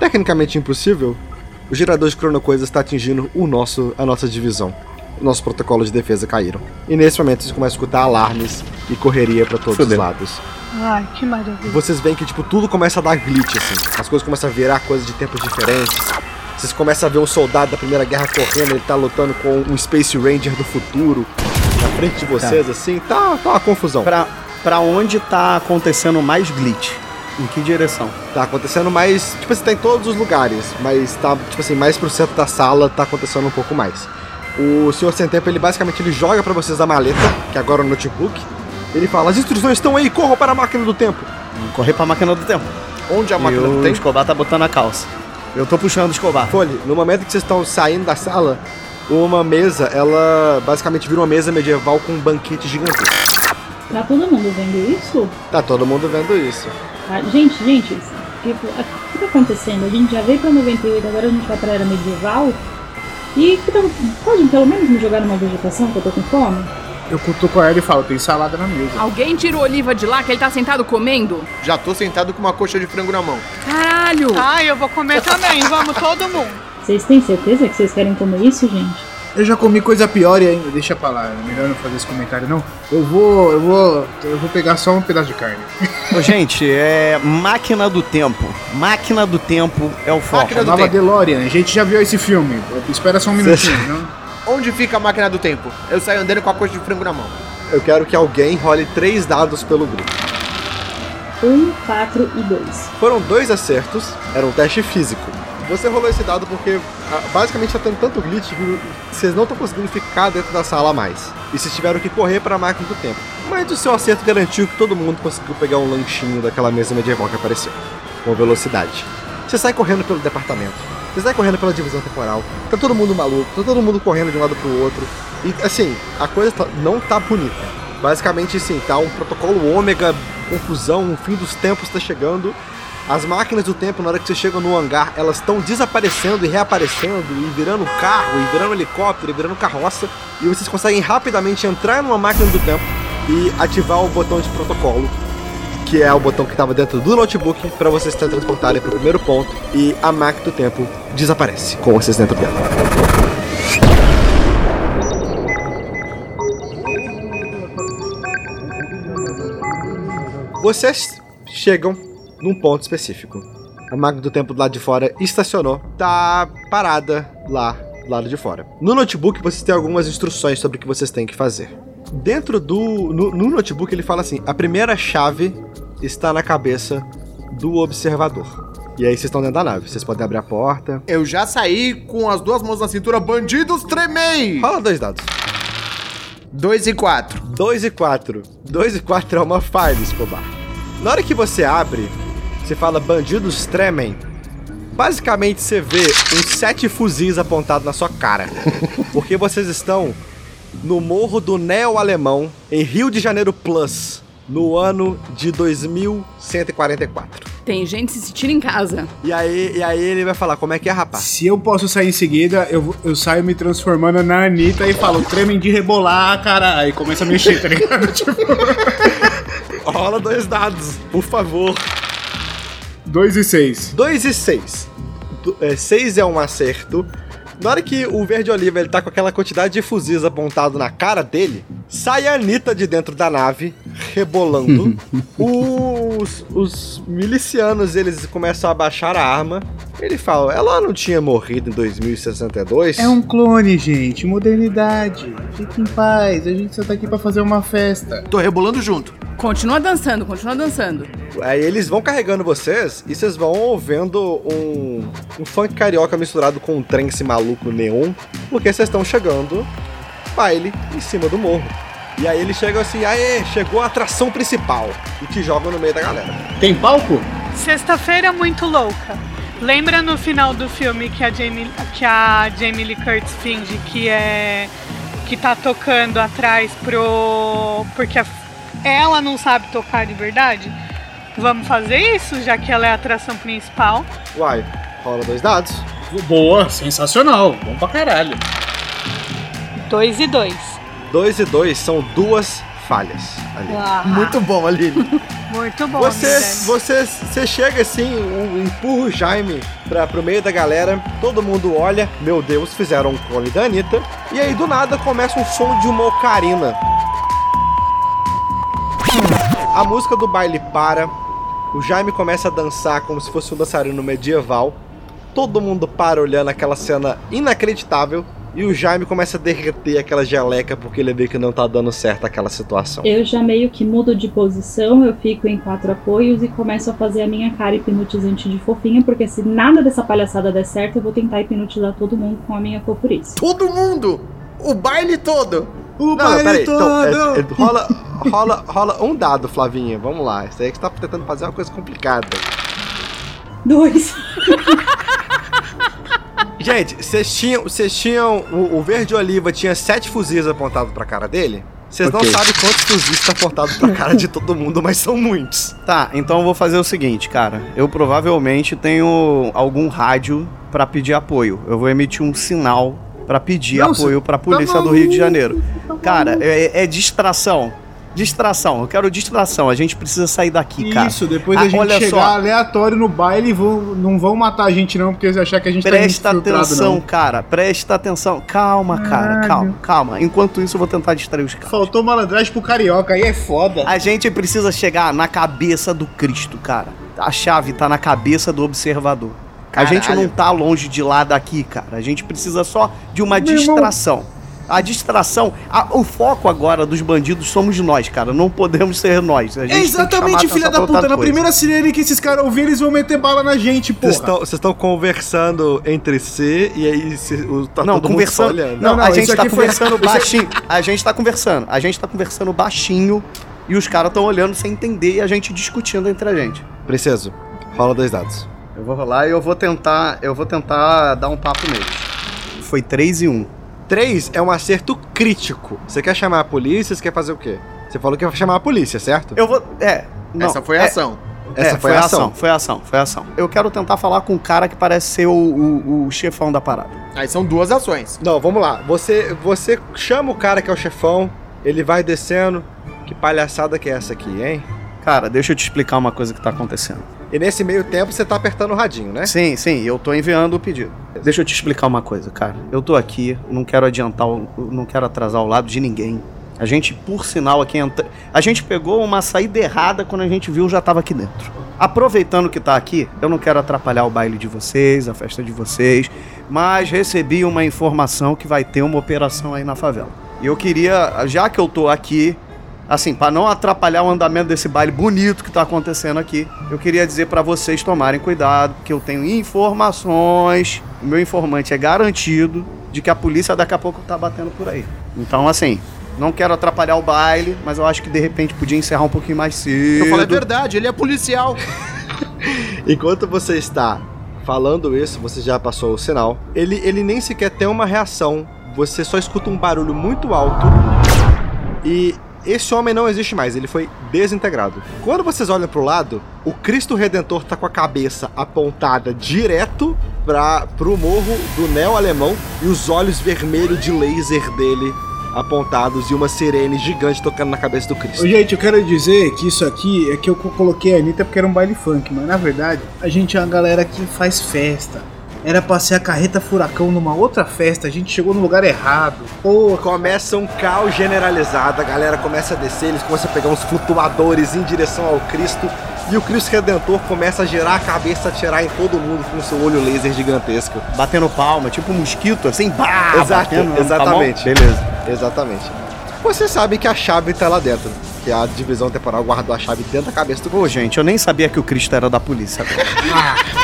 [SPEAKER 2] tecnicamente impossível, o gerador de cronocoisas está atingindo o nosso, a nossa divisão. Nossos protocolos de defesa caíram. E nesse momento vocês começam a escutar alarmes e correria para todos
[SPEAKER 8] Fudeu.
[SPEAKER 2] os lados.
[SPEAKER 7] Ai, que maravilha.
[SPEAKER 2] Vocês veem que tipo tudo começa a dar glitch assim. As coisas começam a virar coisas de tempos diferentes. Vocês começam a ver um soldado da Primeira Guerra correndo, ele tá lutando com um Space Ranger do futuro na frente de vocês assim. Tá, tá uma confusão.
[SPEAKER 8] Pra, pra onde tá acontecendo mais glitch? Em que direção?
[SPEAKER 2] Tá acontecendo mais, tipo assim, tá em todos os lugares, mas tá, tipo assim, mais pro centro da sala tá acontecendo um pouco mais. O Senhor Sem Tempo, ele basicamente ele joga pra vocês a maleta, que agora é o notebook. Ele fala: "As instruções estão aí, corram para a máquina do tempo".
[SPEAKER 8] Vamos correr pra máquina do tempo.
[SPEAKER 3] Onde a
[SPEAKER 8] e
[SPEAKER 3] máquina
[SPEAKER 8] o
[SPEAKER 3] do tempo?
[SPEAKER 8] Escobar tá botando a calça. Eu tô puxando o Escobar.
[SPEAKER 2] Folhe, no momento que vocês estão saindo da sala, uma mesa, ela basicamente vira uma mesa medieval com um banquete gigantesco.
[SPEAKER 6] Tá todo mundo vendo isso?
[SPEAKER 2] Tá todo mundo vendo isso.
[SPEAKER 6] Tá? Gente, gente, tipo, o que tá acontecendo? A gente já veio pra 98, agora a gente vai pra era medieval. E tá- pode pelo menos me jogar numa vegetação que eu tô com fome?
[SPEAKER 5] Eu cutuco ela e falo, tem salada na mesa.
[SPEAKER 4] Alguém tira o Oliva de lá que ele tá sentado comendo?
[SPEAKER 3] Já tô sentado com uma coxa de frango na mão.
[SPEAKER 4] Caralho!
[SPEAKER 7] Ai, eu vou comer também. Vamos todo mundo.
[SPEAKER 6] Vocês têm certeza que vocês querem comer isso, gente?
[SPEAKER 5] Eu já comi coisa pior e ainda. Deixa pra lá, é melhor não fazer esse comentário, não. Eu vou. Eu vou. Eu vou pegar só um pedaço de carne.
[SPEAKER 8] Ô, gente, é máquina do tempo. Máquina do tempo é o foco.
[SPEAKER 3] Máquina do
[SPEAKER 5] Nova
[SPEAKER 3] tempo.
[SPEAKER 5] DeLorean, a gente já viu esse filme. Espera só um (laughs) minutinho, não?
[SPEAKER 3] Onde fica a máquina do tempo? Eu saio andando com a coxa de frango na mão.
[SPEAKER 2] Eu quero que alguém role três dados pelo grupo.
[SPEAKER 6] Um, quatro e dois.
[SPEAKER 2] Foram dois acertos, era um teste físico. Você rolou esse dado porque basicamente tá tendo tanto glitch que vocês não estão conseguindo ficar dentro da sala mais. E vocês tiveram que correr para a máquina do tempo. Mas o seu acerto garantiu que todo mundo conseguiu pegar um lanchinho daquela mesa medieval que apareceu. Com velocidade. Você sai correndo pelo departamento. Você sai correndo pela divisão temporal. Tá todo mundo maluco, tá todo mundo correndo de um lado pro outro. E assim, a coisa tá- não tá bonita. Basicamente, assim, tá um protocolo ômega, confusão, o fim dos tempos tá chegando. As máquinas do tempo, na hora que você chega no hangar, elas estão desaparecendo e reaparecendo, e virando carro, e virando helicóptero, e virando carroça. E vocês conseguem rapidamente entrar numa máquina do tempo e ativar o botão de protocolo, que é o botão que estava dentro do notebook, para vocês se transportarem para o primeiro ponto. E a máquina do tempo desaparece com vocês dentro dela. Vocês chegam num ponto específico. A máquina do tempo do lado de fora estacionou, tá parada lá do lado de fora. No notebook vocês têm algumas instruções sobre o que vocês têm que fazer. dentro do. No, no notebook ele fala assim: a primeira chave está na cabeça do observador. E aí vocês estão dentro da nave. Vocês podem abrir a porta.
[SPEAKER 3] Eu já saí com as duas mãos na cintura, bandidos, tremei!
[SPEAKER 2] Fala dois dados.
[SPEAKER 3] 2 e 4.
[SPEAKER 2] 2 e 4. 2 e 4 é uma falha, Escobar. Na hora que você abre, você fala bandidos tremem. Basicamente você vê uns sete fuzis apontados na sua cara. (laughs) Porque vocês estão no morro do Neo-Alemão, em Rio de Janeiro Plus, no ano de 2144.
[SPEAKER 4] Tem gente se sentindo em casa.
[SPEAKER 2] E aí, e aí ele vai falar, como é que é, rapaz?
[SPEAKER 5] Se eu posso sair em seguida, eu, eu saio me transformando na Anitta e falo, tremem de rebolar, cara. E começa a mexer, tá ligado? (laughs) tipo, (laughs)
[SPEAKER 2] Rola dois dados, por favor.
[SPEAKER 5] 2 e 6.
[SPEAKER 2] 2 e 6. 6 é um acerto. Na hora que o verde oliva ele tá com aquela quantidade de fuzis apontado na cara dele, sai a Anitta de dentro da nave, rebolando. (laughs) os, os milicianos eles começam a baixar a arma. Ele fala: ela não tinha morrido em 2062?
[SPEAKER 5] É um clone, gente. Modernidade. Fique em paz. A gente só tá aqui pra fazer uma festa.
[SPEAKER 3] Tô rebolando junto.
[SPEAKER 4] Continua dançando, continua dançando.
[SPEAKER 2] Aí eles vão carregando vocês e vocês vão ouvindo um, um funk carioca misturado com um trance maluco neon, porque vocês estão chegando baile em cima do morro. E aí eles chegam assim, aê, chegou a atração principal. E te jogam no meio da galera.
[SPEAKER 5] Tem palco?
[SPEAKER 7] Sexta-feira muito louca. Lembra no final do filme que a Jamie, que a Jamie Lee Curtis finge que é que tá tocando atrás pro porque a- ela não sabe tocar de verdade? Vamos fazer isso, já que ela é a atração principal.
[SPEAKER 2] Uai, rola dois dados.
[SPEAKER 5] Boa, sensacional. Bom pra caralho.
[SPEAKER 7] Dois e dois.
[SPEAKER 2] Dois e dois são duas falhas ali.
[SPEAKER 7] Ah,
[SPEAKER 3] Muito bom, Aline.
[SPEAKER 7] muito bom.
[SPEAKER 2] Você, você, você chega assim, um, empurra o Jaime pra, pro meio da galera, todo mundo olha, meu Deus, fizeram um clone da Anitta, e aí do nada começa um som de uma ocarina. A música do baile para, o Jaime começa a dançar como se fosse um dançarino medieval, todo mundo para olhando aquela cena inacreditável, e o Jaime começa a derreter aquela geleca porque ele vê que não tá dando certo aquela situação.
[SPEAKER 6] Eu já meio que mudo de posição, eu fico em quatro apoios e começo a fazer a minha cara hipnotizante de fofinha, porque se nada dessa palhaçada der certo, eu vou tentar hipnotizar todo mundo com a minha fofurice.
[SPEAKER 3] Todo mundo! O baile todo!
[SPEAKER 5] O
[SPEAKER 2] Não, não, peraí. Então, é- é- rola, rola, rola um dado, Flavinha. Vamos lá. Isso aí é que você tá tentando fazer uma coisa complicada.
[SPEAKER 6] Dois. (laughs)
[SPEAKER 2] Gente, vocês tinham. Vocês tinham. O, o verde oliva tinha sete fuzis apontados pra cara dele. Vocês
[SPEAKER 3] Ok.
[SPEAKER 2] não sabem quantos fuzis tá apontados pra cara de todo mundo, mas são muitos.
[SPEAKER 8] Tá, então eu vou fazer o seguinte, cara. Eu provavelmente tenho algum rádio pra pedir apoio. Eu vou emitir um sinal pra pedir
[SPEAKER 5] Não,
[SPEAKER 8] apoio pra polícia do Rio de Janeiro. Cara, é, é distração. Distração. Eu quero distração. A gente precisa sair daqui, cara.
[SPEAKER 5] Isso, depois
[SPEAKER 8] Ah,
[SPEAKER 5] a gente
[SPEAKER 8] olha
[SPEAKER 5] chegar
[SPEAKER 8] só.
[SPEAKER 5] aleatório no baile, vão, não vão matar a gente não, porque eles achar que a gente
[SPEAKER 8] Presta
[SPEAKER 5] tá infiltrado,
[SPEAKER 8] atenção,
[SPEAKER 5] não.
[SPEAKER 8] cara. Presta atenção. Calma, cara.
[SPEAKER 5] Caralho.
[SPEAKER 8] Calma, calma. Enquanto isso, eu vou tentar distrair os caras.
[SPEAKER 5] Faltou malandragem pro carioca, aí é foda.
[SPEAKER 8] A gente precisa chegar na cabeça do Cristo, cara. A chave tá na cabeça do observador. A
[SPEAKER 3] Caralho.
[SPEAKER 8] gente não tá longe de lá daqui, cara. A gente precisa só de uma
[SPEAKER 5] Meu irmão.
[SPEAKER 8] Distração. A distração, a- o foco agora dos bandidos somos nós, cara. Não podemos ser nós. A gente
[SPEAKER 5] É
[SPEAKER 8] tem que chamar
[SPEAKER 5] exatamente, filha da puta. Na
[SPEAKER 8] coisa.
[SPEAKER 5] primeira sirene que esses caras ouvirem, eles vão meter bala na gente, porra.
[SPEAKER 2] estão- Vocês estão conversando entre si e aí cê- o- tá
[SPEAKER 8] Não,
[SPEAKER 2] todo mundo
[SPEAKER 8] conversando.
[SPEAKER 2] olhando.
[SPEAKER 8] Não,
[SPEAKER 5] Não, não,
[SPEAKER 8] a gente tá
[SPEAKER 5] aqui foi-
[SPEAKER 8] conversando (laughs)
[SPEAKER 5] aqui-
[SPEAKER 8] baixinho. A gente tá conversando. A gente tá conversando baixinho e os caras estão olhando sem entender e a gente discutindo entre a gente.
[SPEAKER 2] Preciso. Rola dois dados.
[SPEAKER 8] Eu vou rolar e eu vou tentar, eu vou tentar dar um papo neles. Foi 3 e 1.
[SPEAKER 2] 3 é um acerto crítico. Você quer chamar a polícia? Você quer fazer o quê? Você falou que ia chamar a polícia, certo?
[SPEAKER 8] Eu vou, é, não,
[SPEAKER 3] Essa foi a
[SPEAKER 8] é,
[SPEAKER 3] ação.
[SPEAKER 2] Essa
[SPEAKER 8] é,
[SPEAKER 2] foi a ação.
[SPEAKER 8] Foi a ação, foi a ação. Eu quero tentar falar com um cara que parece ser o, o, o chefão da parada.
[SPEAKER 3] Aí são duas ações.
[SPEAKER 2] Não, vamos lá. Você, você chama o cara que é o chefão, ele vai descendo. Que palhaçada que é essa aqui, hein?
[SPEAKER 8] Cara, deixa eu te explicar uma coisa que tá acontecendo.
[SPEAKER 2] E nesse meio tempo você tá apertando o radinho, né?
[SPEAKER 8] Sim, sim, eu tô enviando o pedido. Deixa eu te explicar uma coisa, cara. Eu tô aqui, não quero adiantar, não quero atrasar o lado de ninguém. A gente, por sinal, aqui entra... A gente pegou uma saída errada quando a gente viu já tava aqui dentro. Aproveitando que tá aqui, eu não quero atrapalhar o baile de vocês, a festa de vocês, mas recebi uma informação que vai ter uma operação aí na favela. E eu queria, já que eu tô aqui, assim, para não atrapalhar o andamento desse baile bonito que tá acontecendo aqui, eu queria dizer para vocês tomarem cuidado, que eu tenho informações, o meu informante é garantido de que a polícia daqui a pouco tá batendo por aí. Então, assim, não quero atrapalhar o baile, mas eu acho que de repente podia encerrar um pouquinho mais cedo.
[SPEAKER 3] Eu falei a verdade, ele é policial. (laughs)
[SPEAKER 2] Enquanto você está falando isso, você já passou o sinal. Ele, ele nem sequer tem uma reação. Você só escuta um barulho muito alto. E esse homem não existe mais, ele foi desintegrado. Quando vocês olham pro lado, o Cristo Redentor tá com a cabeça apontada direto para pro morro do Neo Alemão e os olhos vermelhos de laser dele apontados e uma sirene gigante tocando na cabeça do Cristo.
[SPEAKER 5] Gente, eu quero dizer que isso aqui é que eu coloquei a Anitta porque era um baile funk, mas na verdade a gente é uma galera que faz festa. Era pra ser a carreta furacão numa outra festa, a gente chegou no lugar errado.
[SPEAKER 2] Pô, começa um caos generalizado, a galera começa a descer, eles começam a pegar uns flutuadores em direção ao Cristo. E o Cristo Redentor começa a girar a cabeça, atirar em todo mundo com seu olho laser gigantesco.
[SPEAKER 8] Batendo palma, tipo um mosquito, assim, pá,
[SPEAKER 2] Exato,
[SPEAKER 8] batendo, tá
[SPEAKER 2] exatamente.
[SPEAKER 8] Beleza.
[SPEAKER 2] Exatamente. Você sabe que a chave tá lá dentro. Que a divisão temporal guardou a chave dentro da cabeça do
[SPEAKER 8] Pô, gente, eu nem sabia que o Cristo era da polícia.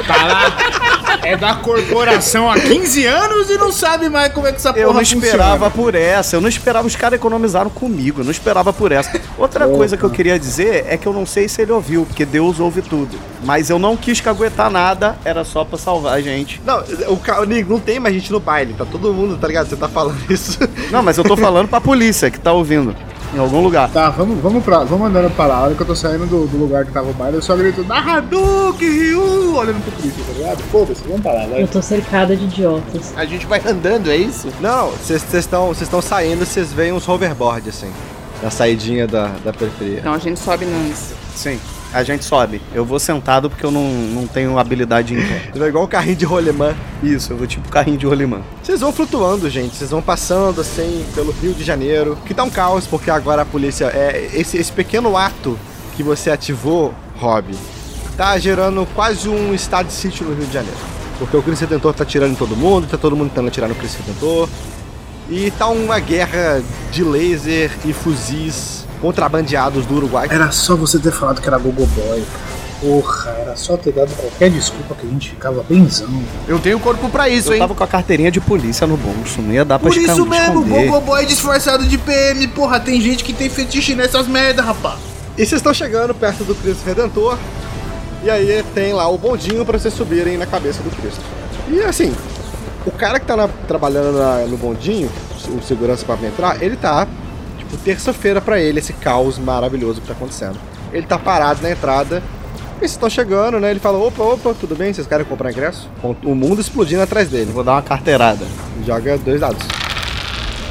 [SPEAKER 5] Tá lá. É da corporação há 15 anos e não sabe mais como é que essa porra
[SPEAKER 8] Eu não
[SPEAKER 5] funciona.
[SPEAKER 8] esperava por essa, eu não esperava, os caras economizaram comigo, eu não esperava por essa. Outra coisa que eu queria dizer é que eu não sei se ele ouviu, porque Deus ouve tudo. Mas eu não quis caguetar nada, era só pra salvar a gente.
[SPEAKER 2] Não, o ca- não tem mais gente no baile, tá todo mundo, tá ligado? Você tá falando isso.
[SPEAKER 8] Não, mas eu tô falando pra polícia que tá ouvindo, em algum lugar.
[SPEAKER 5] Tá, vamos, vamos, pra, vamos andando pra lá. A hora que eu tô saindo do, do lugar que tava o baile, eu só grito Hadouken, Ryu, olhando pro Cristo, tá ligado? Foda-se, vamos pra lá, vai.
[SPEAKER 6] Eu tô cercada de idiotas.
[SPEAKER 3] A gente vai andando, é isso?
[SPEAKER 2] Não, vocês estão vocês estão saindo, vocês veem uns hoverboard assim, na saidinha da, da periferia.
[SPEAKER 4] Então a gente sobe nos.
[SPEAKER 8] Sim, a gente sobe. Eu vou sentado porque eu não, não tenho habilidade em pé. (laughs)
[SPEAKER 2] Você vê igual um carrinho de rolemã.
[SPEAKER 8] Isso, eu vou tipo carrinho de rolimã.
[SPEAKER 2] Vocês vão flutuando, gente. Vocês vão passando assim pelo Rio de Janeiro, que tá um caos porque agora a polícia é esse, esse pequeno ato que você ativou, Rob, tá gerando quase um estado de sítio no Rio de Janeiro. Porque o Cristo Redentor tá atirando em todo mundo, tá todo mundo tentando atirar no Cristo Redentor. E tá uma guerra de laser e fuzis contrabandeados do Uruguai.
[SPEAKER 5] Era só você ter falado que era Gogo Boy, cara. Porra, era só ter dado qualquer desculpa que a gente ficava benzão.
[SPEAKER 3] Eu tenho corpo pra isso,
[SPEAKER 8] Eu
[SPEAKER 3] hein?
[SPEAKER 8] tava com a carteirinha de polícia no bolso, não ia dar pra
[SPEAKER 3] Por isso mesmo. Gogo Boy disfarçado de PM, porra, tem gente que tem fetiche nessas merda, rapaz.
[SPEAKER 2] E vocês estão chegando perto do Cristo Redentor. E aí tem lá o bondinho pra vocês subirem na cabeça do Cristo. E assim, o cara que tá na- trabalhando na- no bondinho, o segurança pra entrar, ele tá, tipo, terça-feira pra ele, esse caos maravilhoso que tá acontecendo. Ele tá parado na entrada. E vocês estão chegando, né? Ele fala: opa, opa, tudo bem? Vocês querem comprar ingresso? O mundo explodindo atrás dele.
[SPEAKER 8] Vou dar uma carteirada.
[SPEAKER 2] Joga dois dados.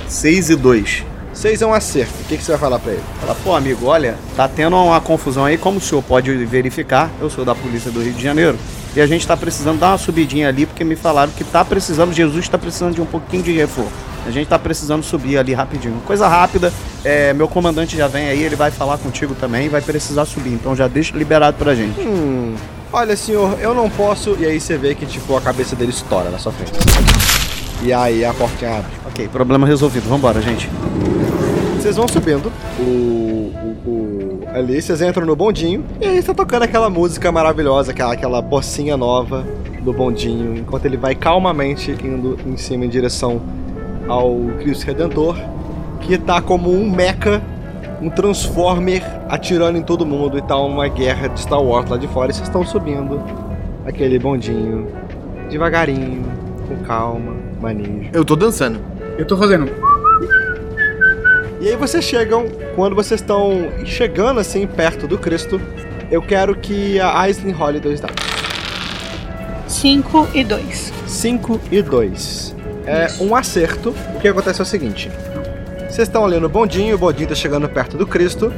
[SPEAKER 8] 6 e 2.
[SPEAKER 2] Seis é um acerto. O que, que você vai falar pra ele?
[SPEAKER 8] Fala, pô, amigo, olha, tá tendo uma confusão aí, como o senhor pode verificar, eu sou da Polícia do Rio de Janeiro, e a gente tá precisando dar uma subidinha ali, porque me falaram que tá precisando, Jesus tá precisando de um pouquinho de reforço. A gente tá precisando subir ali rapidinho. Coisa rápida, é, meu comandante já vem aí, ele vai falar contigo também, vai precisar subir, então já deixa liberado pra gente.
[SPEAKER 2] Hum, olha senhor, eu não posso. E aí você vê que tipo a cabeça dele estoura na sua frente. E aí a portinha abre.
[SPEAKER 8] Ok, problema resolvido, vambora, gente.
[SPEAKER 2] Vocês vão subindo. O- ali vocês entram no bondinho. E aí está tocando aquela música maravilhosa, aquela, aquela bocinha nova do bondinho. Enquanto ele vai calmamente indo em cima em direção ao Cristo Redentor. Que tá como um mecha, um Transformer atirando em todo mundo. E tá uma guerra de Star Wars lá de fora. E vocês estão subindo aquele bondinho devagarinho, com calma, manejo.
[SPEAKER 3] Eu tô dançando.
[SPEAKER 5] Eu tô fazendo.
[SPEAKER 2] E aí vocês chegam, quando vocês estão chegando assim perto do Cristo, eu quero que a Aislinn role dois dados.
[SPEAKER 7] 5 e 2.
[SPEAKER 2] 5 e 2. É um acerto. O que acontece é o seguinte: vocês estão ali no bondinho, o bondinho tá chegando perto do Cristo.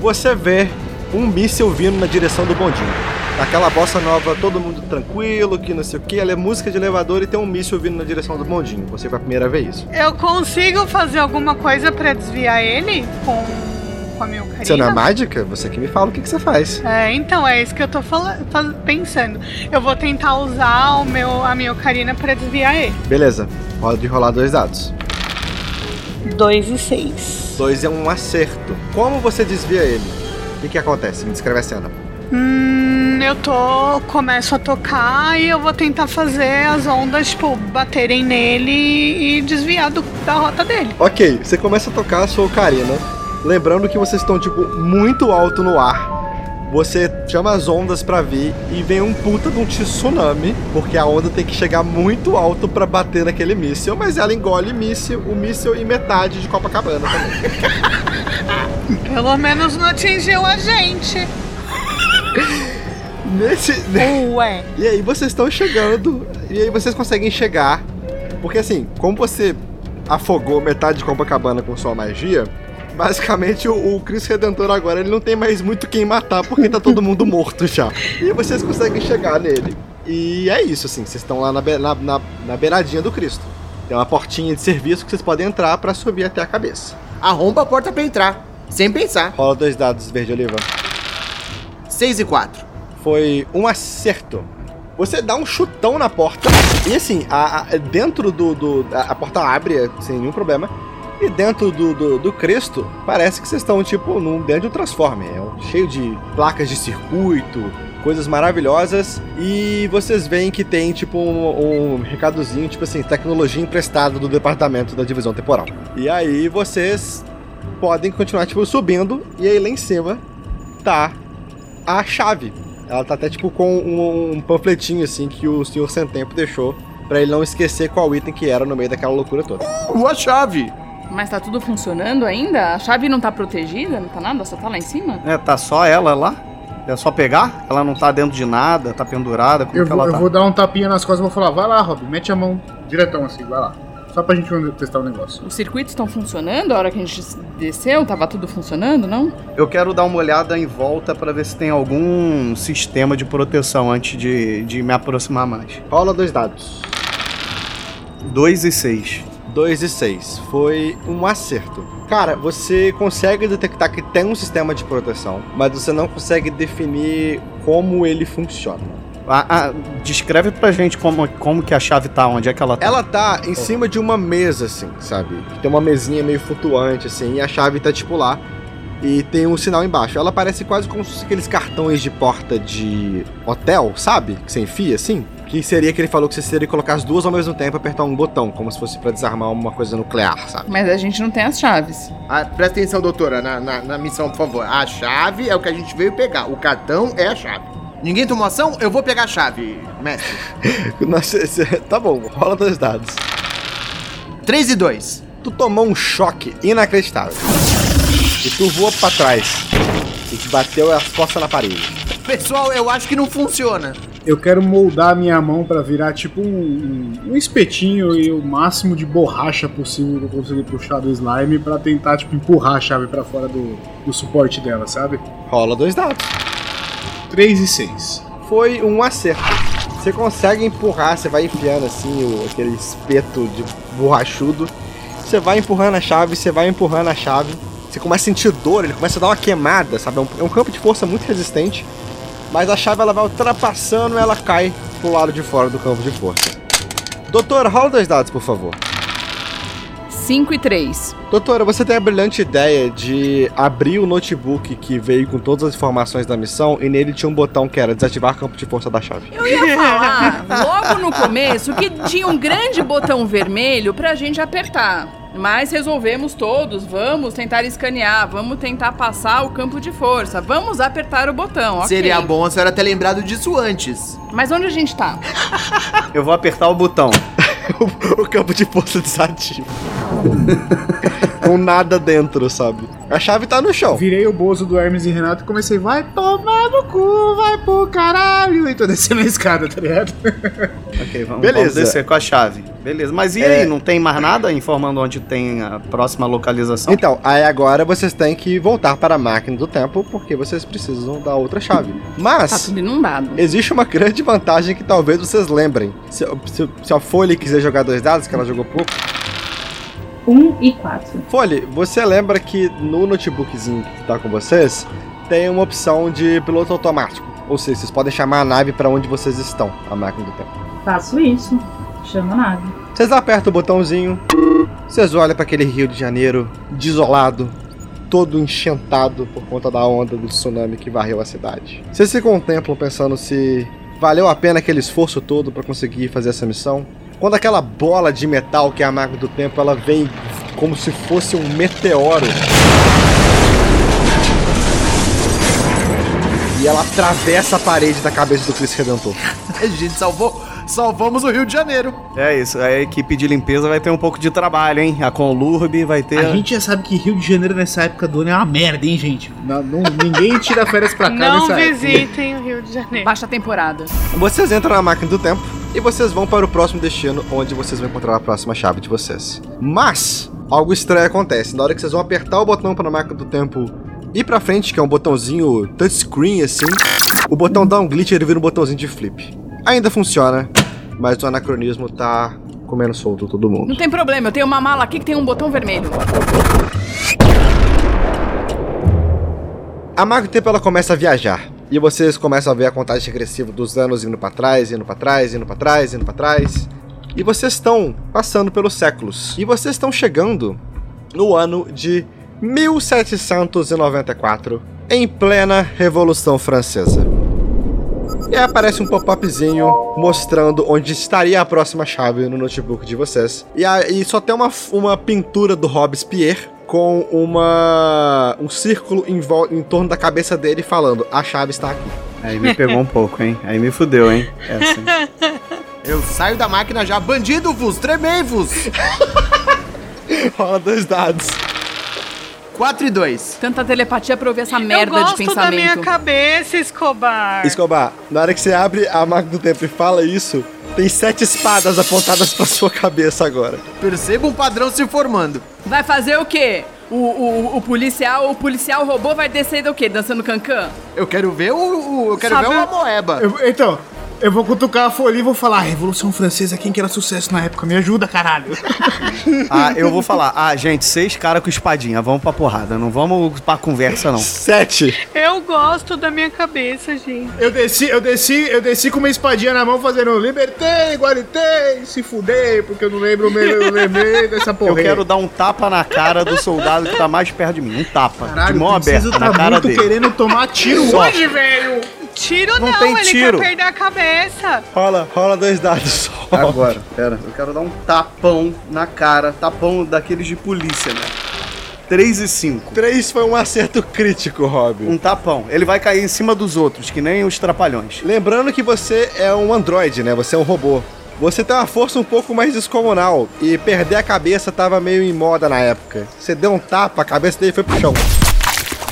[SPEAKER 2] Você vê um míssil vindo na direção do bondinho. Aquela bossa nova, todo mundo tranquilo, que não sei o que. Ela é música de elevador e tem um míssil vindo na direção do bondinho. Você foi a primeira vez isso.
[SPEAKER 7] Eu consigo fazer alguma coisa pra desviar ele com, com a minha ocarina?
[SPEAKER 2] Você não é mágica? Você que me fala o que, que você faz.
[SPEAKER 7] É, então, é isso que eu tô pensando. Eu vou tentar usar o meu, a minha ocarina pra desviar ele.
[SPEAKER 2] Beleza, pode rolar dois dados.
[SPEAKER 7] 2 e 6.
[SPEAKER 2] 2 é um acerto. Como você desvia ele? O que, que acontece? Me descreve a cena.
[SPEAKER 7] Hum, eu tô. Começo a tocar e eu vou tentar fazer as ondas, tipo, baterem nele e desviar do- da rota dele.
[SPEAKER 2] Ok, você começa a tocar a sua ocarina. Lembrando que vocês estão, tipo, muito alto no ar. Você chama as ondas pra vir e vem um puta de um tsunami, porque a onda tem que chegar muito alto pra bater naquele míssil, mas ela engole míssil, o míssil e metade de Copacabana também. (laughs)
[SPEAKER 7] Pelo menos não atingiu a gente. (laughs)
[SPEAKER 2] Nesse,
[SPEAKER 7] Ué.
[SPEAKER 2] E aí vocês estão chegando, e aí vocês conseguem chegar, porque assim, como você afogou metade de Copacabana com sua magia, basicamente o, o Cristo Redentor agora ele não tem mais muito quem matar, porque tá todo mundo (laughs) morto já. E vocês conseguem chegar nele. E é isso, assim, vocês estão lá na, na, na, na beiradinha do Cristo. Tem uma portinha de serviço que vocês podem entrar pra subir até a cabeça.
[SPEAKER 3] Arromba a porta pra entrar. Sem pensar.
[SPEAKER 2] Rola dois dados, verde oliva.
[SPEAKER 3] 6 e 4.
[SPEAKER 2] foi um acerto. Você dá um chutão na porta e assim, a, a- dentro do. do- a, a porta abre sem nenhum problema. E dentro do, do, do Cristo, parece que vocês estão, tipo, num, dentro de um Transformer. É um- cheio de placas de circuito, coisas maravilhosas. E vocês veem que tem, tipo, um, um recadozinho, tipo assim, tecnologia emprestada do departamento da divisão temporal. E aí vocês podem continuar, tipo, subindo. E aí lá em cima tá a chave. Ela tá até tipo com um, um panfletinho assim que o senhor Sem Tempo deixou pra ele não esquecer qual item que era no meio daquela loucura toda.
[SPEAKER 3] Uh, a chave.
[SPEAKER 4] Mas tá tudo funcionando ainda? A chave não tá protegida? Não tá nada? Só tá lá em cima?
[SPEAKER 8] É, tá só ela lá? É só pegar? Ela não tá dentro de nada, tá pendurada, como
[SPEAKER 5] Eu
[SPEAKER 8] que
[SPEAKER 5] vou,
[SPEAKER 8] ela
[SPEAKER 5] eu
[SPEAKER 8] tá?
[SPEAKER 5] vou dar um tapinha nas costas e vou falar, vai lá, Rob, mete a mão diretão assim, vai lá. Só pra gente testar o negócio.
[SPEAKER 4] Os circuitos estão funcionando? A hora que a gente desceu, tava tudo funcionando, não?
[SPEAKER 8] Eu quero dar uma olhada em volta pra ver se tem algum sistema de proteção antes de, de me aproximar mais.
[SPEAKER 2] Rola dois dados.
[SPEAKER 8] 2 e 6.
[SPEAKER 2] 2 e 6. Foi um acerto. Cara, você consegue detectar que tem um sistema de proteção, mas você não consegue definir como ele funciona.
[SPEAKER 8] Ah, ah, descreve pra gente como, como que a chave tá, onde é que ela tá.
[SPEAKER 2] Ela tá em cima de uma mesa, assim, sabe? Tem uma mesinha meio flutuante, assim, e a chave tá tipo lá. E tem um sinal embaixo. Ela parece quase como se fosse aqueles cartões de porta de hotel, sabe? Que você enfia, assim. Que seria que ele falou que você teria que colocar as duas ao mesmo tempo e apertar um botão, como se fosse pra desarmar uma coisa nuclear, sabe?
[SPEAKER 4] Mas a gente não tem as chaves.
[SPEAKER 3] Ah, presta atenção, doutora, na, na, na missão, por favor. A chave é o que a gente veio pegar. O cartão é a chave. Ninguém tomou ação? Eu vou pegar a chave, mestre. (laughs)
[SPEAKER 2] Nossa, esse- tá bom, rola dois dados.
[SPEAKER 3] 3 e 2.
[SPEAKER 2] Tu tomou um choque inacreditável. E tu voou pra trás. E te bateu as costas na parede.
[SPEAKER 3] Pessoal, eu acho que não funciona.
[SPEAKER 5] Eu quero moldar a minha mão pra virar tipo um, um- um espetinho e o máximo de borracha possível que eu conseguir puxar do slime pra tentar tipo empurrar a chave pra fora do, do suporte dela, sabe?
[SPEAKER 2] Rola dois dados.
[SPEAKER 5] 3 e 6.
[SPEAKER 2] foi um acerto. Você consegue empurrar, você vai enfiando assim o, aquele espeto de borrachudo. Você vai empurrando a chave, você vai empurrando a chave. Você começa a sentir dor, ele começa a dar uma queimada, sabe? É um, é um campo de força muito resistente. Mas a chave ela vai ultrapassando ela cai pro lado de fora do campo de força. Doutor, rola dois dados, por favor.
[SPEAKER 4] 5 e 3.
[SPEAKER 2] Doutora, você tem a brilhante ideia de abrir o notebook que veio com todas as informações da missão e nele tinha um botão que era desativar campo de força da chave.
[SPEAKER 4] Eu ia falar logo no começo que tinha um grande botão vermelho pra gente apertar. Mas resolvemos todos, vamos tentar escanear, vamos tentar passar o campo de força, vamos apertar o botão, ok.
[SPEAKER 3] Seria bom a senhora ter lembrado disso antes.
[SPEAKER 4] Mas onde a gente tá?
[SPEAKER 8] Eu vou apertar o botão. (laughs)
[SPEAKER 2] o campo de força desativa. (laughs) Com nada dentro, sabe? A chave tá no chão.
[SPEAKER 5] Virei o bozo do Hermes e Renato e comecei, vai tomar no cu, vai pro caralho. E tô descendo a escada, tá ligado? (laughs)
[SPEAKER 8] Ok, vamos,
[SPEAKER 2] Beleza.
[SPEAKER 8] vamos descer com a chave. Beleza, mas e
[SPEAKER 2] É.
[SPEAKER 8] aí, não tem mais nada informando onde tem a próxima localização?
[SPEAKER 2] Então, aí agora vocês têm que voltar para a máquina do tempo porque vocês precisam da outra chave.
[SPEAKER 4] Tá
[SPEAKER 2] Mas
[SPEAKER 4] tudo inundado.
[SPEAKER 2] existe uma grande vantagem que talvez vocês lembrem. Se, se, se a Folha quiser jogar dois dados, que ela jogou pouco.
[SPEAKER 6] 1 e 4.
[SPEAKER 2] Folha, você lembra que no notebookzinho que tá com vocês tem uma opção de piloto automático. Ou seja, vocês podem chamar a nave para onde vocês estão, a máquina do tempo.
[SPEAKER 6] Faço isso. Chamo a nave.
[SPEAKER 2] Vocês apertam o botãozinho Vocês olham para aquele Rio de Janeiro desolado, todo enchentado por conta da onda do tsunami que varreu a cidade. Vocês se contemplam pensando se valeu a pena aquele esforço todo para conseguir fazer essa missão? Quando aquela bola de metal que é a máquina do tempo, ela vem como se fosse um meteoro. E ela atravessa a parede da cabeça do Cristo Redentor. (laughs)
[SPEAKER 3] A gente salvou, salvamos o Rio de Janeiro.
[SPEAKER 8] É isso, a equipe de limpeza vai ter um pouco de trabalho, hein? A Conlurb vai ter.
[SPEAKER 9] A gente já sabe que Rio de Janeiro nessa época do ano é uma merda, hein, gente? Não, não- ninguém tira férias pra cá
[SPEAKER 7] Não
[SPEAKER 9] nessa época.
[SPEAKER 7] visitem o Rio de Janeiro.
[SPEAKER 4] Baixa temporada.
[SPEAKER 2] Vocês entram na máquina do tempo e vocês vão para o próximo destino, onde vocês vão encontrar a próxima chave de vocês. Mas, algo estranho acontece. Na hora que vocês vão apertar o botão para a máquina do tempo ir pra frente, que é um botãozinho touchscreen assim, o botão dá um glitch e ele vira um botãozinho de flip. Ainda funciona, mas o anacronismo tá comendo solto todo mundo.
[SPEAKER 4] Não tem problema, eu tenho uma mala aqui que tem um botão vermelho.
[SPEAKER 2] A máquina do tempo ela começa a viajar. E vocês começam a ver a contagem regressiva dos anos indo pra trás, indo pra trás, indo pra trás, indo pra trás. E vocês estão passando pelos séculos. E vocês estão chegando no ano de 1794, em plena Revolução Francesa. E aí aparece um pop-upzinho mostrando onde estaria a próxima chave no notebook de vocês. E aí só tem uma, uma pintura do Robespierre com uma um círculo em, em torno da cabeça dele falando: a chave está aqui.
[SPEAKER 8] Aí me pegou um pouco, hein? Aí me fudeu, hein? É assim. (laughs)
[SPEAKER 3] Eu saio da máquina já, bandido-vos, tremei-vos. (laughs)
[SPEAKER 2] Rola dois dados.
[SPEAKER 3] 4 e 2.
[SPEAKER 4] Tanta telepatia pra ouvir essa
[SPEAKER 7] Eu
[SPEAKER 4] merda de
[SPEAKER 7] gosto da minha
[SPEAKER 4] pensamento.
[SPEAKER 7] cabeça, Escobar.
[SPEAKER 2] Escobar, na hora que você abre a máquina do tempo e fala isso, tem sete espadas apontadas pra sua cabeça agora.
[SPEAKER 3] Perceba um padrão se formando.
[SPEAKER 4] Vai fazer o quê? O, o, o policial, o policial robô vai descer do quê? Dançando cancan?
[SPEAKER 3] Eu quero ver o. o- eu quero
[SPEAKER 7] Sabe-
[SPEAKER 3] ver uma moeba.
[SPEAKER 5] Eu- então, eu vou cutucar a folha e vou falar: Revolução Francesa, quem que era sucesso na época? Me ajuda, caralho. (laughs)
[SPEAKER 8] Ah, eu vou falar. Ah, gente, seis caras com espadinha. Vamos pra porrada. Não vamos pra conversa, não.
[SPEAKER 2] Sete.
[SPEAKER 7] Eu gosto da minha cabeça, gente.
[SPEAKER 5] Eu desci, eu desci, eu desci com uma espadinha na mão fazendo libertei, igualitei, se fudei, porque eu não lembro, eu lembrei dessa porra.
[SPEAKER 8] Eu quero dar um tapa na cara do soldado que tá mais perto de mim. Um tapa.
[SPEAKER 5] Caralho,
[SPEAKER 8] de mão
[SPEAKER 5] o Preciso
[SPEAKER 8] aberta
[SPEAKER 5] tá
[SPEAKER 8] na cara
[SPEAKER 5] muito
[SPEAKER 8] dele.
[SPEAKER 5] querendo tomar tiro
[SPEAKER 8] Só.
[SPEAKER 5] hoje, velho.
[SPEAKER 7] Tiro
[SPEAKER 8] Não
[SPEAKER 7] não,
[SPEAKER 8] tem
[SPEAKER 7] ele
[SPEAKER 8] tiro.
[SPEAKER 7] quer perder a cabeça.
[SPEAKER 2] Rola, rola dois dados só.
[SPEAKER 8] Agora, pera. Eu quero dar um tapão na cara. Tapão daqueles de polícia, né? 3 e 5.
[SPEAKER 2] Três foi um acerto crítico, Rob.
[SPEAKER 8] Um tapão. Ele vai cair em cima dos outros, que nem os trapalhões.
[SPEAKER 2] Lembrando que você é um androide, né? Você é um robô. Você tem uma força um pouco mais descomunal e perder a cabeça tava meio em moda na época. Você deu um tapa, a cabeça dele foi pro chão.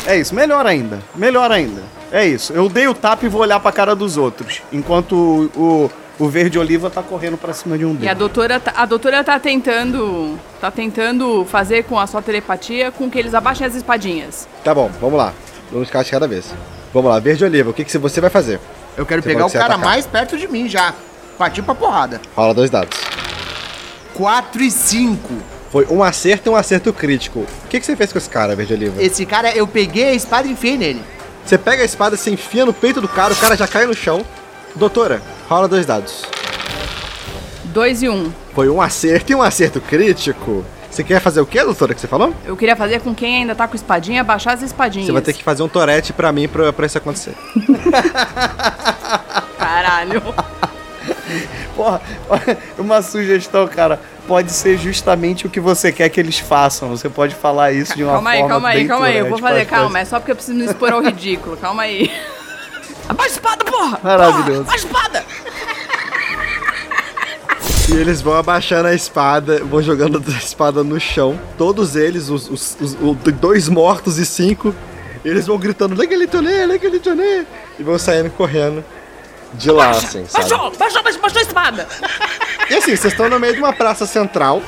[SPEAKER 8] É isso, melhor ainda. Melhor ainda. É isso. Eu dei o tapa e vou olhar pra cara dos outros. Enquanto o, o, o verde oliva tá correndo pra cima de um
[SPEAKER 4] E a
[SPEAKER 8] deles.
[SPEAKER 4] doutora, tá- a doutora tá tentando. tá tentando fazer com a sua telepatia com que eles abaixem as espadinhas.
[SPEAKER 2] Tá bom, vamos lá. Vamos ficar de cada vez. Vamos lá, verde oliva, o que, que você vai fazer?
[SPEAKER 3] Eu quero
[SPEAKER 2] Você
[SPEAKER 3] pegar o cara
[SPEAKER 2] atacado.
[SPEAKER 3] mais perto de mim já. Partir pra porrada.
[SPEAKER 2] Rola dois dados.
[SPEAKER 3] 4 e 5.
[SPEAKER 2] Foi um acerto e um acerto crítico. O que, que você fez com esse cara, verde oliva?
[SPEAKER 3] Esse cara, eu peguei a espada e enfiei nele.
[SPEAKER 2] Você pega a espada, você enfia no peito do cara, o cara já cai no chão. Doutora, rola dois dados.
[SPEAKER 4] Dois e um.
[SPEAKER 2] Foi um acerto e um acerto crítico. Você quer fazer o que, doutora, que você falou?
[SPEAKER 4] Eu queria fazer com quem ainda tá com espadinha abaixar as espadinhas.
[SPEAKER 2] Você vai ter que fazer um torete pra mim pra, pra isso acontecer. (laughs)
[SPEAKER 4] Caralho. (laughs)
[SPEAKER 8] Porra, uma sugestão, cara. Pode ser justamente o que você quer que eles façam. Você pode falar isso de uma
[SPEAKER 4] calma aí,
[SPEAKER 8] forma
[SPEAKER 4] calma aí,
[SPEAKER 8] bem
[SPEAKER 4] calma aí. Eu vou fazer, calma. É só porque eu preciso me expor ao ridículo. Calma aí. (laughs) Abaixa a espada, porra!
[SPEAKER 8] Maravilhoso.
[SPEAKER 4] Porra, abaixa a espada!
[SPEAKER 2] E eles vão abaixando a espada, vão jogando a espada no chão. Todos eles, os, os- os- o- dois mortos e cinco, eles vão gritando Legalitonê, Legalitonê! E vão saindo correndo de lá, assim, sabe?
[SPEAKER 4] Baixou, baixou, baixou, baixou a espada!
[SPEAKER 2] E assim, vocês estão no meio de uma praça central.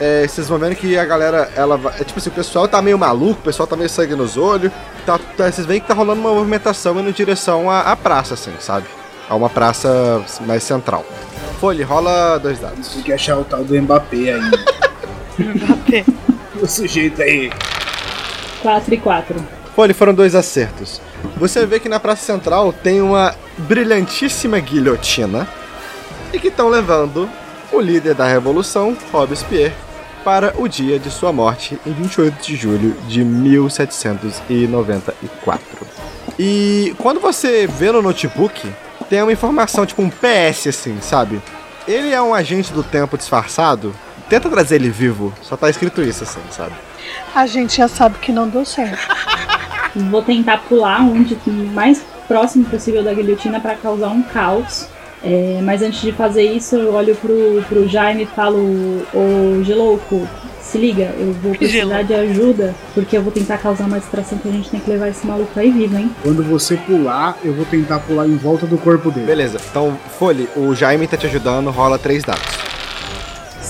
[SPEAKER 2] É, vocês vão vendo que a galera, ela vai. É, tipo assim, o pessoal tá meio maluco, o pessoal tá meio sangue nos olhos. Tá, tá- vocês veem que tá rolando uma movimentação indo em direção à, à praça, assim, sabe? A uma praça mais central. Folha, rola dois dados.
[SPEAKER 5] Tem que achar o tal do Mbappé ainda.
[SPEAKER 7] Mbappé. (laughs)
[SPEAKER 5] o sujeito aí.
[SPEAKER 6] 4 e 4.
[SPEAKER 2] Folha, foram dois acertos. Você vê que na praça central tem uma brilhantíssima guilhotina e que estão levando o líder da revolução, Robespierre, para o dia de sua morte, em 28 de julho de 1794. E quando você vê no notebook, tem uma informação, tipo um PS, assim, sabe? Ele é um agente do tempo disfarçado. Tenta trazer ele vivo. Só tá escrito isso, assim, sabe?
[SPEAKER 7] A gente já sabe que não deu certo. (laughs)
[SPEAKER 6] Vou tentar pular onde que mais próximo possível da guilhotina para causar um caos. É, mas antes de fazer isso, eu olho pro, pro Jaime e falo: Ô Gelouco, se liga, eu vou precisar de ajuda, porque eu vou tentar causar uma distração que a gente tem que levar esse maluco aí vivo, hein?
[SPEAKER 5] Quando você pular, eu vou tentar pular em volta do corpo dele.
[SPEAKER 2] Beleza, então, Folhe, o Jaime tá te ajudando, rola três dados.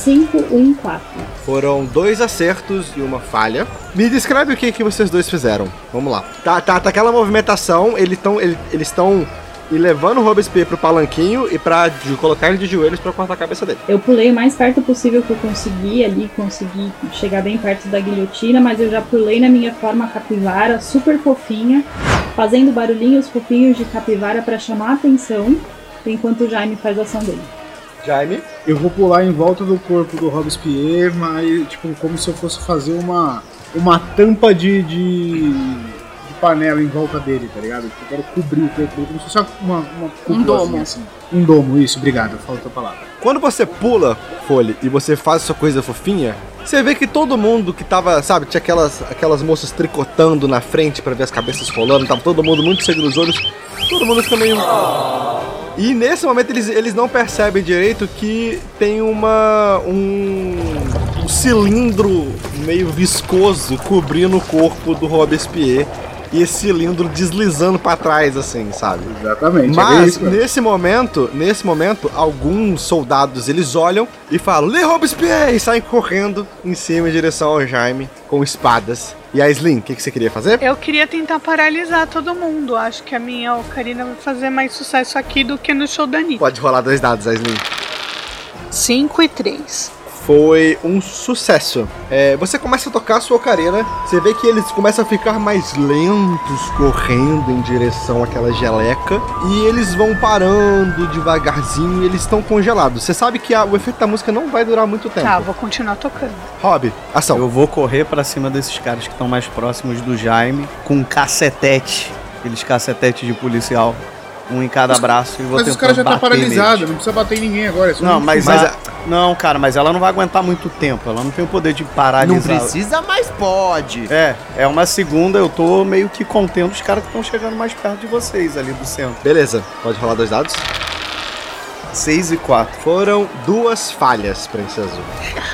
[SPEAKER 6] 5, 1, 4.
[SPEAKER 2] Foram dois acertos e uma falha. Me descreve o que, que vocês dois fizeram. Vamos lá. Tá, tá, tá aquela movimentação, eles estão eles estão levando o Robespierre pro palanquinho e pra de, colocar ele de joelhos pra cortar a cabeça dele.
[SPEAKER 6] Eu pulei o mais perto possível que eu consegui ali, consegui chegar bem perto da guilhotina, mas eu já pulei na minha forma capivara, super fofinha, fazendo barulhinhos fofinhos de capivara pra chamar a atenção, enquanto o Jaime faz a ação dele.
[SPEAKER 2] Jaime?
[SPEAKER 5] Eu vou pular em volta do corpo do Robespierre, mas tipo, como se eu fosse fazer uma, uma tampa de, de, de panela em volta dele, tá ligado? Eu quero cobrir o corpo dele, como se fosse uma, uma cúpulazinha,
[SPEAKER 4] domo.
[SPEAKER 5] Assim. Um domo, isso, obrigado, falta a palavra.
[SPEAKER 2] Quando você pula, Folhe, e você faz sua coisa fofinha, você vê que todo mundo que tava, sabe, tinha aquelas, aquelas moças tricotando na frente pra ver as cabeças rolando, tava todo mundo muito cego nos olhos, todo mundo fica meio. E nesse momento eles, eles não percebem direito que tem uma. um. um cilindro meio viscoso cobrindo o corpo do Robespierre. E esse cilindro deslizando pra trás, assim, sabe?
[SPEAKER 5] Exatamente. é
[SPEAKER 2] Mas
[SPEAKER 5] cara.
[SPEAKER 2] nesse momento, nesse momento, alguns soldados eles olham e falam: Le Robespierre! E saem correndo em cima em direção ao Jaime com espadas. E a Slim, o que, que você queria fazer?
[SPEAKER 7] Eu queria tentar paralisar todo mundo. Acho que a minha ocarina vai fazer mais sucesso aqui do que no show da Anitta.
[SPEAKER 2] Pode rolar dois dados, a Slim.
[SPEAKER 7] 5 e 3.
[SPEAKER 2] Foi um sucesso. É, você começa a tocar a sua ocarina, você vê que eles começam a ficar mais lentos, correndo em direção àquela geleca, e eles vão parando devagarzinho e eles estão congelados. Você sabe que a- o efeito da música não vai durar muito tempo.
[SPEAKER 7] Tá, vou continuar tocando.
[SPEAKER 2] Rob, ação.
[SPEAKER 8] Eu vou correr pra cima desses caras que estão mais próximos do Jaime com um cacetete, aqueles cacetetes de policial, um em cada braço e vou
[SPEAKER 5] Mas os
[SPEAKER 8] tentar
[SPEAKER 5] caras já tá paralisado, não precisa bater em ninguém agora. É só
[SPEAKER 8] Não, mas,
[SPEAKER 5] chute.
[SPEAKER 8] a- não, cara, mas ela não vai aguentar muito tempo. Ela não tem o poder de
[SPEAKER 3] Não
[SPEAKER 8] paralisar.
[SPEAKER 3] precisa, mas pode.
[SPEAKER 8] É, é uma segunda, eu tô meio que contendo os caras que estão chegando mais perto de vocês ali do centro.
[SPEAKER 2] Beleza, pode rolar dois dados.
[SPEAKER 8] 6 e 4.
[SPEAKER 2] Foram duas falhas, Princesa Azul.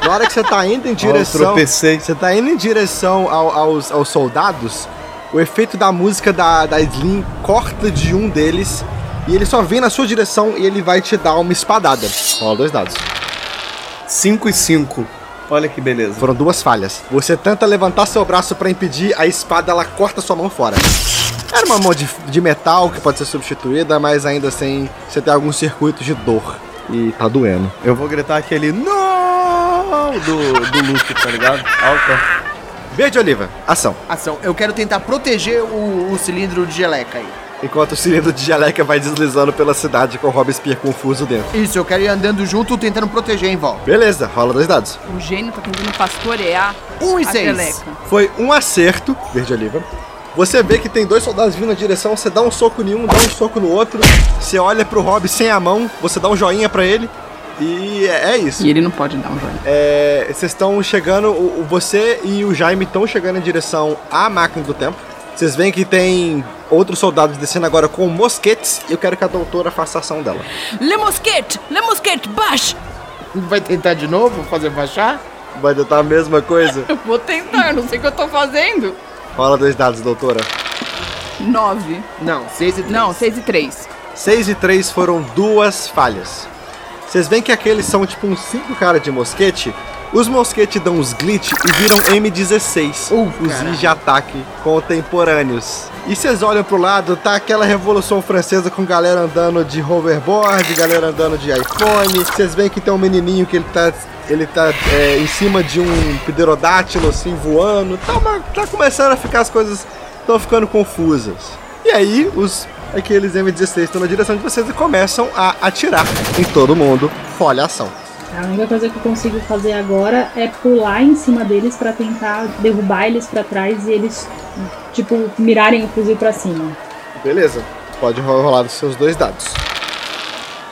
[SPEAKER 2] Na hora que você tá indo em
[SPEAKER 8] eu
[SPEAKER 2] direção.
[SPEAKER 8] tropecei.
[SPEAKER 2] Você tá indo em direção ao- aos, aos soldados, o efeito da música da, da Slim corta de um deles e ele só vem na sua direção e ele vai te dar uma espadada. Rola dois dados.
[SPEAKER 8] 5 e 5. Olha que beleza.
[SPEAKER 2] Foram duas falhas. Você tenta levantar seu braço pra impedir, a espada ela corta sua mão fora. Era uma mão de, de metal que pode ser substituída, mas ainda assim você tem alguns circuitos de dor. E tá doendo.
[SPEAKER 8] Eu vou gritar aquele não do, do Luke, tá ligado? Alta.
[SPEAKER 2] Verde Oliva, ação.
[SPEAKER 3] Ação. Eu quero tentar proteger o, o cilindro de geleca aí.
[SPEAKER 2] Enquanto o cilindro de geleca vai deslizando pela cidade com o Robespierre confuso dentro.
[SPEAKER 3] Isso, eu quero ir andando junto, tentando proteger em volta.
[SPEAKER 2] Beleza, rola dois dados.
[SPEAKER 4] O gênio tá tentando pastorear
[SPEAKER 3] Um e
[SPEAKER 4] a
[SPEAKER 3] seis.
[SPEAKER 4] geleca.
[SPEAKER 2] Foi um acerto, verde oliva. Você vê que tem dois soldados vindo na direção, você dá um soco em um, dá um soco no outro. Você olha pro Rob sem a mão, você dá um joinha pra ele. E é é isso.
[SPEAKER 4] E ele não pode dar um joinha.
[SPEAKER 2] É, Vocês estão chegando, o- você e o Jaime estão chegando em direção à máquina do tempo. Vocês veem que tem outros soldados descendo agora com mosquetes. E eu quero que a doutora faça a ação dela.
[SPEAKER 4] Le Mosquete! Le Mosquete, baixe!
[SPEAKER 3] Vai tentar de novo fazer baixar?
[SPEAKER 2] Vai tentar a mesma coisa? (laughs)
[SPEAKER 4] Eu vou tentar, não sei o que eu tô fazendo.
[SPEAKER 2] Rola dois dados, doutora.
[SPEAKER 4] Nove.
[SPEAKER 3] Não, seis e três.
[SPEAKER 4] Não, seis e três.
[SPEAKER 2] 6 e 3 foram duas falhas. Vocês veem que aqueles são tipo uns 5 caras de mosquete. Os mosquetes dão uns glitch e viram M16,
[SPEAKER 3] Uh,
[SPEAKER 2] fuzis de ataque contemporâneos. E vocês olham pro lado, tá aquela revolução francesa com galera andando de hoverboard, galera andando de iPhone. Vocês veem que tem um menininho que ele tá, ele tá é, em cima de um pterodátilo assim voando. Tá, uma- tá começando a ficar as coisas estão ficando confusas. E aí os aqueles M16 estão na direção de vocês e começam a atirar em todo mundo. Folha ação.
[SPEAKER 6] A única coisa que eu consigo fazer agora é pular em cima deles pra tentar derrubar eles pra trás e eles, tipo, mirarem o fuzil pra cima.
[SPEAKER 2] Beleza. Pode ro- rolar os seus dois dados.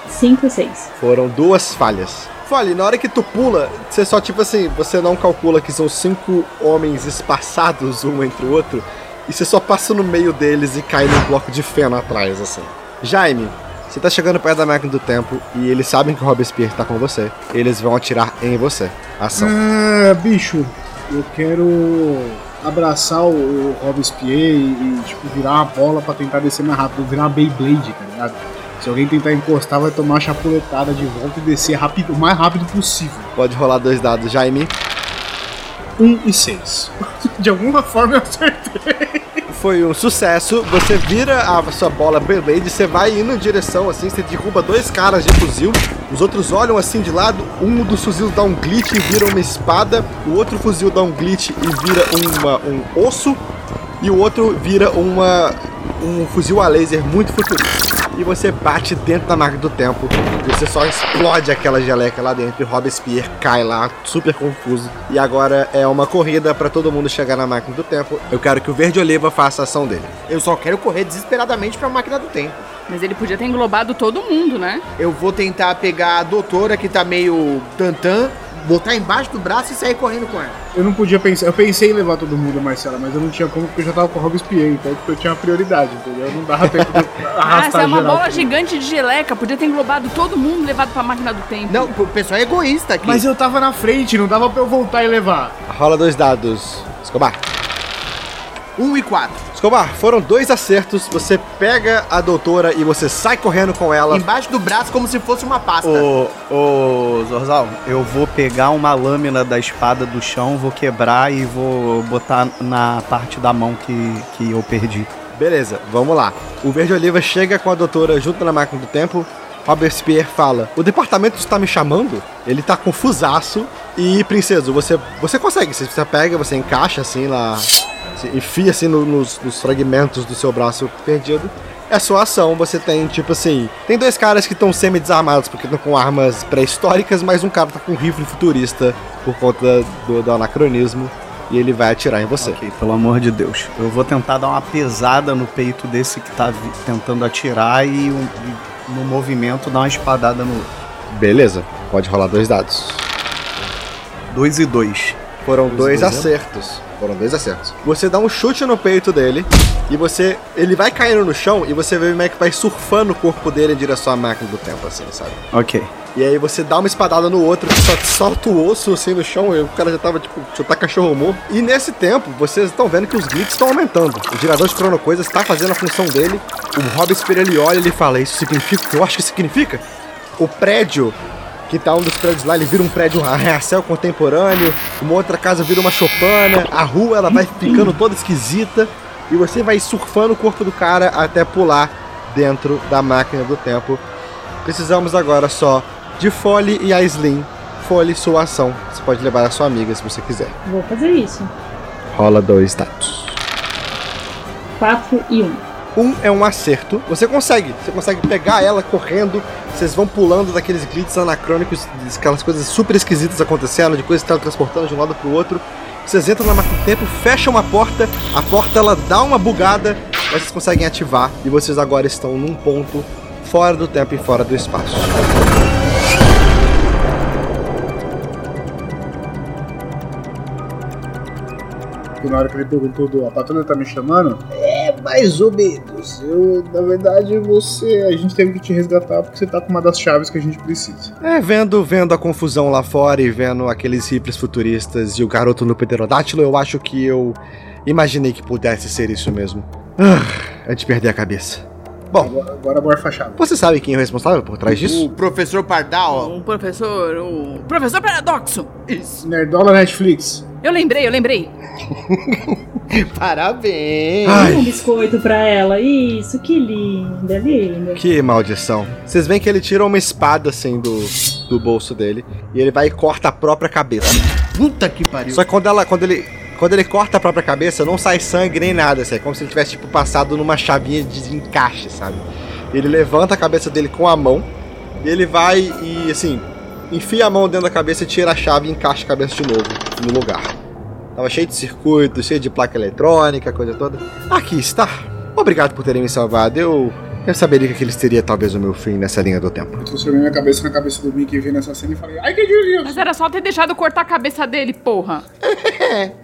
[SPEAKER 6] 5 e 6.
[SPEAKER 2] Foram duas falhas. Fale, na hora que tu pula, você só, tipo assim, você não calcula que são cinco homens espaçados um entre o outro, e você só passa no meio deles e cai num bloco de feno atrás, assim. Jaime, você tá chegando perto da máquina do tempo e eles sabem que o Robespierre tá com você. Eles vão atirar em você. Ação.
[SPEAKER 5] Ah, bicho, eu quero abraçar o, o Robespierre e, e, tipo, virar uma bola pra tentar descer mais rápido, virar uma Beyblade, tá ligado? Se alguém tentar encostar, vai tomar uma chapuletada de volta e descer rápido, o mais rápido possível.
[SPEAKER 2] Pode rolar dois dados, Jaime.
[SPEAKER 5] 1 e 6. (laughs) De alguma forma eu acertei.
[SPEAKER 2] Foi um sucesso. Você vira a sua bola Beyblade, você vai indo em direção assim, você derruba dois caras de fuzil. Os outros olham assim de lado. Um dos fuzis dá um glitch e vira uma espada. O outro fuzil dá um glitch e vira uma, um osso. E o outro vira uma, um fuzil a laser muito futurista. E você bate dentro da máquina do tempo. E você só explode aquela geleca lá dentro. E Robespierre cai lá, super confuso. E agora é uma corrida pra todo mundo chegar na máquina do tempo. Eu quero que o Verde Oliva faça a ação dele.
[SPEAKER 3] Eu só quero correr desesperadamente pra máquina do tempo.
[SPEAKER 4] Mas ele podia ter englobado todo mundo, né?
[SPEAKER 3] Eu vou tentar pegar a doutora que tá meio tantã, botar embaixo do braço e sair correndo com ela.
[SPEAKER 5] Eu não podia pensar. Eu pensei em levar todo mundo, Marcela, mas eu não tinha como porque eu já tava com o Robespierre, então tipo, eu tinha uma prioridade, entendeu? Não dava tempo de (laughs)
[SPEAKER 4] Ah,
[SPEAKER 5] arrastar
[SPEAKER 4] essa é uma
[SPEAKER 5] geral.
[SPEAKER 4] bola gigante de geleca. Podia ter englobado todo mundo e levado pra máquina do tempo.
[SPEAKER 3] Não, o pessoal é egoísta aqui.
[SPEAKER 5] Mas eu tava na frente, não dava pra eu voltar e levar.
[SPEAKER 2] Rola dois dados. Escobar.
[SPEAKER 3] 1 e 4.
[SPEAKER 2] Escobar, foram dois acertos. Você pega a doutora e você sai correndo com ela.
[SPEAKER 3] Embaixo do braço como se fosse uma pasta.
[SPEAKER 8] Ô, ô, Zorzal, eu vou pegar uma lâmina da espada do chão, vou quebrar e vou botar na parte da mão que, que eu perdi.
[SPEAKER 2] Beleza, vamos lá. O Verde Oliva chega com a doutora junto na máquina do tempo. Robespierre fala: O departamento está me chamando? Ele tá confusaço. E, princesa, você, você consegue. Você, você pega, você encaixa assim lá. Se enfia assim no- nos, nos fragmentos do seu braço perdido. É a sua ação, você tem tipo assim. Tem dois caras que estão semi-desarmados porque estão com armas pré-históricas, mas um cara tá com um rifle futurista por conta do, do anacronismo. E ele vai atirar em você.
[SPEAKER 8] Ok, pelo amor de Deus. Eu vou tentar dar uma pesada no peito desse que tá tentando atirar e, um- e no movimento dar uma espadada no.
[SPEAKER 2] Beleza, pode rolar dois dados.
[SPEAKER 8] Dois e dois.
[SPEAKER 2] Foram dois,
[SPEAKER 8] dois, né?
[SPEAKER 2] acertos. Foram dois acertos. Você dá um chute no peito dele e você. Ele vai caindo no chão e você vê como é que vai surfando o corpo dele em direção à máquina do tempo, assim, sabe?
[SPEAKER 8] Ok.
[SPEAKER 2] E aí você dá uma espadada no outro, que só solta o osso assim no chão, e o cara já tava tipo, chutar cachorro morto. E nesse tempo, vocês estão vendo que os glitches estão aumentando. O gerador de cronocoisas está fazendo a função dele. O Robespierre ele olha e ele fala: Isso significa o que eu acho que significa? O prédio que tá um dos prédios lá, ele vira um prédio (laughs) arranha-céu contemporâneo, uma outra casa vira uma chopana, a rua ela vai ficando toda esquisita e você vai surfando o corpo do cara até pular dentro da máquina do tempo. Precisamos agora só de Foley e Aislinn. Foley, sua ação. Você pode levar a sua amiga se você quiser.
[SPEAKER 6] Vou fazer isso.
[SPEAKER 2] Rola dois dados.
[SPEAKER 6] 4 e 1.
[SPEAKER 2] Um é um acerto. Você consegue. Você consegue pegar ela correndo. Vocês vão pulando daqueles glitches anacrônicos, aquelas coisas super esquisitas acontecendo, de coisas teletransportando de um lado pro outro. Vocês entram na máquina do tempo, fecham uma porta, a porta ela dá uma bugada, mas vocês conseguem ativar e vocês agora estão num ponto fora do tempo e fora do espaço.
[SPEAKER 5] Na hora que ele perguntou do a patrulha tá me chamando, mais ou menos. Eu, na verdade, você. A gente teve que te resgatar porque você tá com uma das chaves que a gente precisa.
[SPEAKER 2] É, vendo, vendo a confusão lá fora e vendo aqueles hippies futuristas e o garoto no pterodátilo, eu acho que eu imaginei que pudesse ser isso mesmo. Ah, antes de perder a cabeça. Bom,
[SPEAKER 5] Agora, agora morfa a chave.
[SPEAKER 2] você sabe quem é o responsável por trás disso?
[SPEAKER 3] O professor Pardal,
[SPEAKER 4] O professor, o professor Paradoxo.
[SPEAKER 3] Isso.
[SPEAKER 5] Nerdola Netflix.
[SPEAKER 4] Eu lembrei, eu lembrei. (laughs)
[SPEAKER 3] Parabéns.
[SPEAKER 2] Ai.
[SPEAKER 6] Um biscoito pra ela. Isso, que linda, linda.
[SPEAKER 2] Que maldição. Vocês veem que ele tira uma espada assim do, do bolso dele e ele vai e corta a própria cabeça.
[SPEAKER 3] Puta que pariu.
[SPEAKER 2] Só que quando, ela, quando, ele, quando ele corta a própria cabeça, não sai sangue nem nada. Assim, é como se ele tivesse tipo, passado numa chavinha de encaixe, sabe? Ele levanta a cabeça dele com a mão e ele vai e assim. Enfia a mão dentro da cabeça, tira a chave e encaixa a cabeça de novo no lugar. Tava cheio de circuitos, cheio de placa eletrônica, coisa toda. Aqui está. Obrigado por terem me salvado. Eu, eu saberia que aquele seria talvez o meu fim nessa linha do tempo.
[SPEAKER 5] Eu transformei minha cabeça na cabeça do Mickey vi nessa cena e falei, ai que delícia!
[SPEAKER 4] Mas era só ter deixado cortar a cabeça dele, porra. (laughs)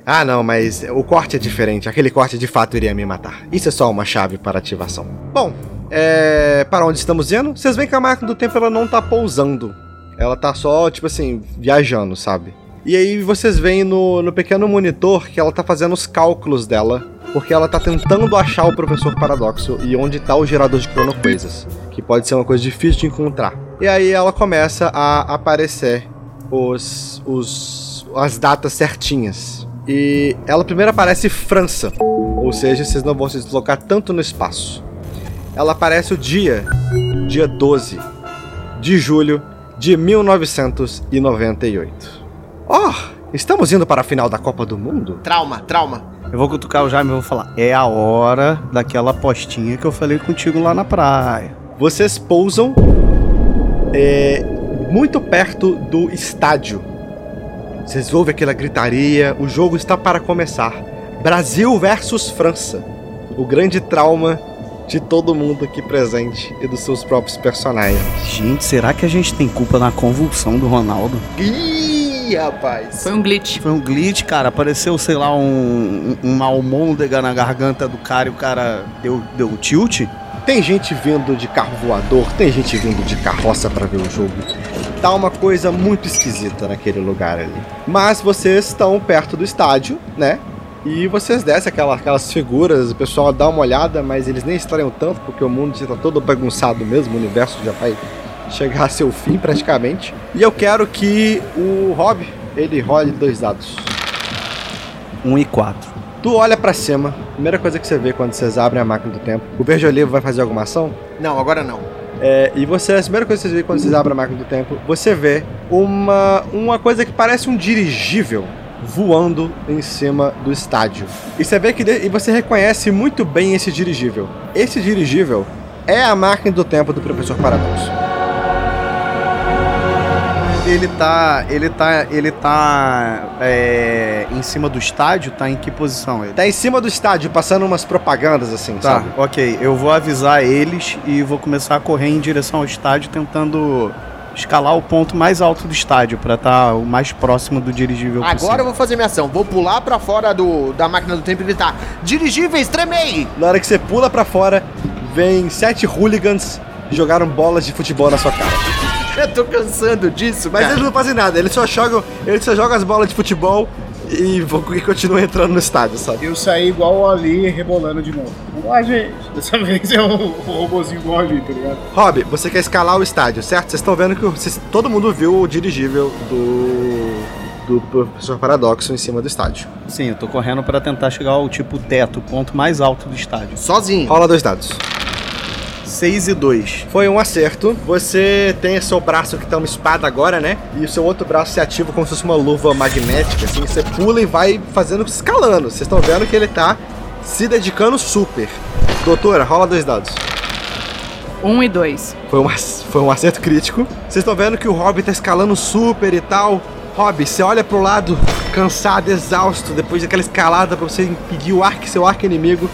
[SPEAKER 2] Ah, não, mas o corte é diferente. Aquele corte de fato iria me matar. Isso é só uma chave para ativação. Bom, é... para onde estamos indo? Vocês veem que a máquina do tempo ela não tá pousando. Ela tá só, tipo assim, viajando, sabe? E aí vocês veem no, no pequeno monitor que ela tá fazendo os cálculos dela. Porque ela tá tentando achar o professor Paradoxo e onde tá o gerador de cronocoisas. Que pode ser uma coisa difícil de encontrar. E aí ela começa a aparecer os, os, as datas certinhas. E ela primeiro aparece França. Ou seja, vocês não vão se deslocar tanto no espaço. Ela aparece o dia, dia 12 de julho de 1998. Oh, estamos indo para a final da Copa do Mundo?
[SPEAKER 3] Trauma, trauma.
[SPEAKER 8] Eu vou cutucar o Jaime e vou falar. É a hora daquela apostinha que eu falei contigo lá na praia.
[SPEAKER 2] Vocês pousam é, muito perto do estádio. Vocês ouvem aquela gritaria, o jogo está para começar. Brasil versus França. O grande trauma de todo mundo aqui presente e dos seus próprios personagens.
[SPEAKER 8] Gente, será que a gente tem culpa na convulsão do Ronaldo?
[SPEAKER 3] Ih, rapaz.
[SPEAKER 4] Foi um glitch.
[SPEAKER 8] Foi um glitch, cara. Apareceu, sei lá, um, um, uma almôndega na garganta do cara e o cara deu, deu um tilt.
[SPEAKER 2] Tem gente vindo de carro voador, tem gente vindo de carroça para ver o jogo. Tá uma coisa muito esquisita naquele lugar ali. Mas vocês estão perto do estádio, né? E vocês descem aquela, aquelas figuras, o pessoal dá uma olhada, mas eles nem estranham tanto, porque o mundo já tá todo bagunçado mesmo, o universo já vai chegar a seu fim praticamente. E eu quero que o Rob, ele role dois dados.
[SPEAKER 8] 1 e 4.
[SPEAKER 2] Tu olha pra cima, primeira coisa que você vê quando vocês abrem a máquina do tempo. O verde olivo vai fazer alguma ação?
[SPEAKER 3] Não, agora não.
[SPEAKER 2] É, e você, a primeira coisa que vocês veem quando vocês abrem a máquina do tempo, você vê uma, uma coisa que parece um dirigível voando em cima do estádio. E você vê que e você reconhece muito bem esse dirigível. Esse dirigível é a máquina do tempo do professor Paradoxo.
[SPEAKER 8] Ele tá. Ele tá. Ele tá. é, em cima do estádio? Tá em que posição ele?
[SPEAKER 2] Tá em cima do estádio, passando umas propagandas assim,
[SPEAKER 8] Tá,
[SPEAKER 2] sabe?
[SPEAKER 8] ok. Eu vou avisar eles e vou começar a correr em direção ao estádio, tentando escalar o ponto mais alto do estádio pra estar o mais próximo do dirigível
[SPEAKER 3] Agora eu
[SPEAKER 8] possível.
[SPEAKER 3] vou fazer minha ação. Vou pular pra fora do, da máquina do tempo e gritar: Dirigíveis, tremei!
[SPEAKER 2] Na hora que você pula pra fora, vem sete hooligans jogaram bolas de futebol na sua cara.
[SPEAKER 3] Eu tô cansando disso,
[SPEAKER 2] Mas
[SPEAKER 3] cara.
[SPEAKER 2] eles não fazem nada, eles só jogam, eles só jogam as bolas de futebol e, vão, e entrando no estádio, sabe?
[SPEAKER 5] Eu saí igual o Ali rebolando de novo. Vamos lá, gente. Dessa (laughs) vez é o, o robozinho igual Ali, tá ligado?
[SPEAKER 2] Rob, você quer escalar o estádio, certo? Vocês estão vendo que vocês- todo mundo viu o dirigível do do professor Paradoxo em cima do estádio.
[SPEAKER 8] Sim, eu tô correndo pra tentar chegar ao tipo teto, o ponto mais alto do estádio.
[SPEAKER 3] Sozinho.
[SPEAKER 2] Rola dois dados.
[SPEAKER 8] 6 e 2.
[SPEAKER 2] Foi um acerto. Você tem seu braço que tá uma espada agora, né? E o seu outro braço se ativa como se fosse uma luva magnética, assim. Você pula e vai fazendo, escalando. Vocês estão vendo que ele tá se dedicando super. Doutora, rola dois dados.
[SPEAKER 4] Um e dois.
[SPEAKER 2] Foi um, foi um acerto crítico. Vocês estão vendo que o Rob tá escalando super e tal. Rob, você olha pro lado, cansado, exausto, depois daquela escalada pra você impedir o arco, seu arco inimigo.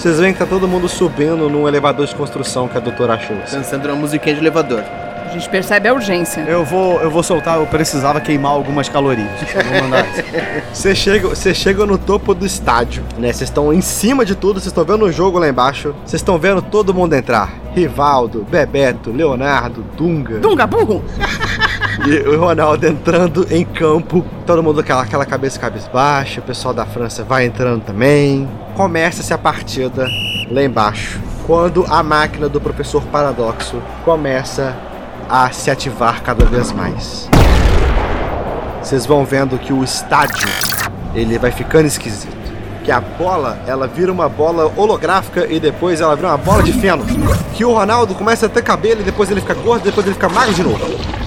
[SPEAKER 2] Vocês veem que tá todo mundo subindo num elevador de construção que a doutora achou.
[SPEAKER 3] Dançando uma musiquinha de elevador.
[SPEAKER 4] A gente percebe a urgência.
[SPEAKER 8] Eu vou, eu vou soltar, eu precisava queimar algumas calorias. Eu vou mandar. (laughs)
[SPEAKER 2] Você chega, você chega no topo do estádio, né? Vocês estão em cima de tudo, vocês estão vendo o jogo lá embaixo. Vocês estão vendo todo mundo entrar. Rivaldo, Bebeto, Leonardo, Dunga.
[SPEAKER 4] Dunga, burro! (laughs)
[SPEAKER 2] E o Ronaldo entrando em campo, todo mundo com aquela, aquela cabeça cabisbaixa, o pessoal da França vai entrando também. Começa-se a partida lá embaixo, quando a máquina do professor Paradoxo começa a se ativar cada vez mais. Vocês vão vendo que o estádio ele vai ficando esquisito. Que a bola, ela vira uma bola holográfica e depois ela vira uma bola de feno. Que o Ronaldo começa a ter cabelo e depois ele fica gordo, depois ele fica magro de novo.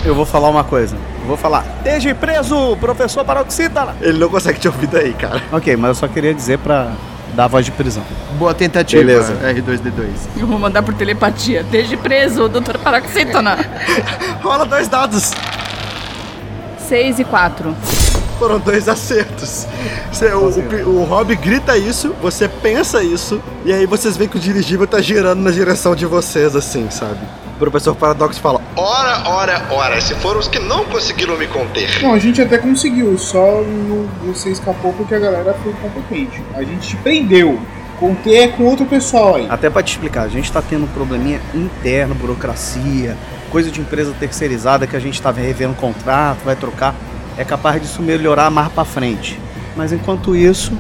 [SPEAKER 8] Eu vou falar uma coisa. Eu vou falar, esteja preso, professor Paroxítala.
[SPEAKER 2] Ele não consegue te ouvir daí, cara.
[SPEAKER 8] Ok, mas eu só queria dizer pra dar voz de prisão.
[SPEAKER 3] Boa tentativa,
[SPEAKER 2] Beleza.
[SPEAKER 3] R2D2.
[SPEAKER 4] Eu vou mandar por telepatia. Desde preso, doutor Paroxítona. (laughs)
[SPEAKER 2] Rola dois dados.
[SPEAKER 4] 6 e 4.
[SPEAKER 2] Foram dois acertos. Você- o, o, o Rob grita isso, você pensa isso, e aí vocês veem que o dirigível tá girando na direção de vocês, assim, sabe? O professor Paradox fala:
[SPEAKER 10] Ora, ora, ora, se foram os que não conseguiram me conter.
[SPEAKER 5] Não, a gente até conseguiu, só não- você escapou porque a galera foi competente. A gente te prendeu. Contei é com outro pessoal aí.
[SPEAKER 8] Até pra te explicar, a gente tá tendo um probleminha interno, burocracia, coisa de empresa terceirizada que a gente tá revendo contrato, vai trocar. É capaz disso melhorar mais pra frente. Mas enquanto isso,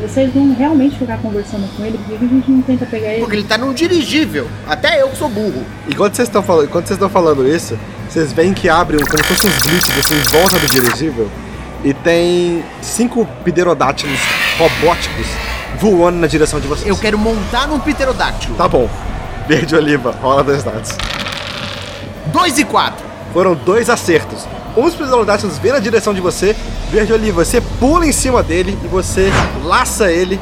[SPEAKER 6] Vocês vão realmente ficar conversando com ele? Por que a gente não tenta pegar ele?
[SPEAKER 3] Porque ele tá num dirigível. Até eu que sou burro.
[SPEAKER 2] Enquanto vocês estão falando, enquanto vocês estão falando isso, vocês veem que abre um, como se fossem uns blitz assim, em volta do dirigível e tem cinco pterodátilos robóticos voando na direção de vocês.
[SPEAKER 3] Eu quero montar num pterodáctilo.
[SPEAKER 2] Tá bom. Verde oliva, rola dois dados.
[SPEAKER 3] 2 e 4.
[SPEAKER 2] Foram dois acertos. Um dos pterodátilos vem na direção de você, verde oliva, você pula em cima dele e você laça ele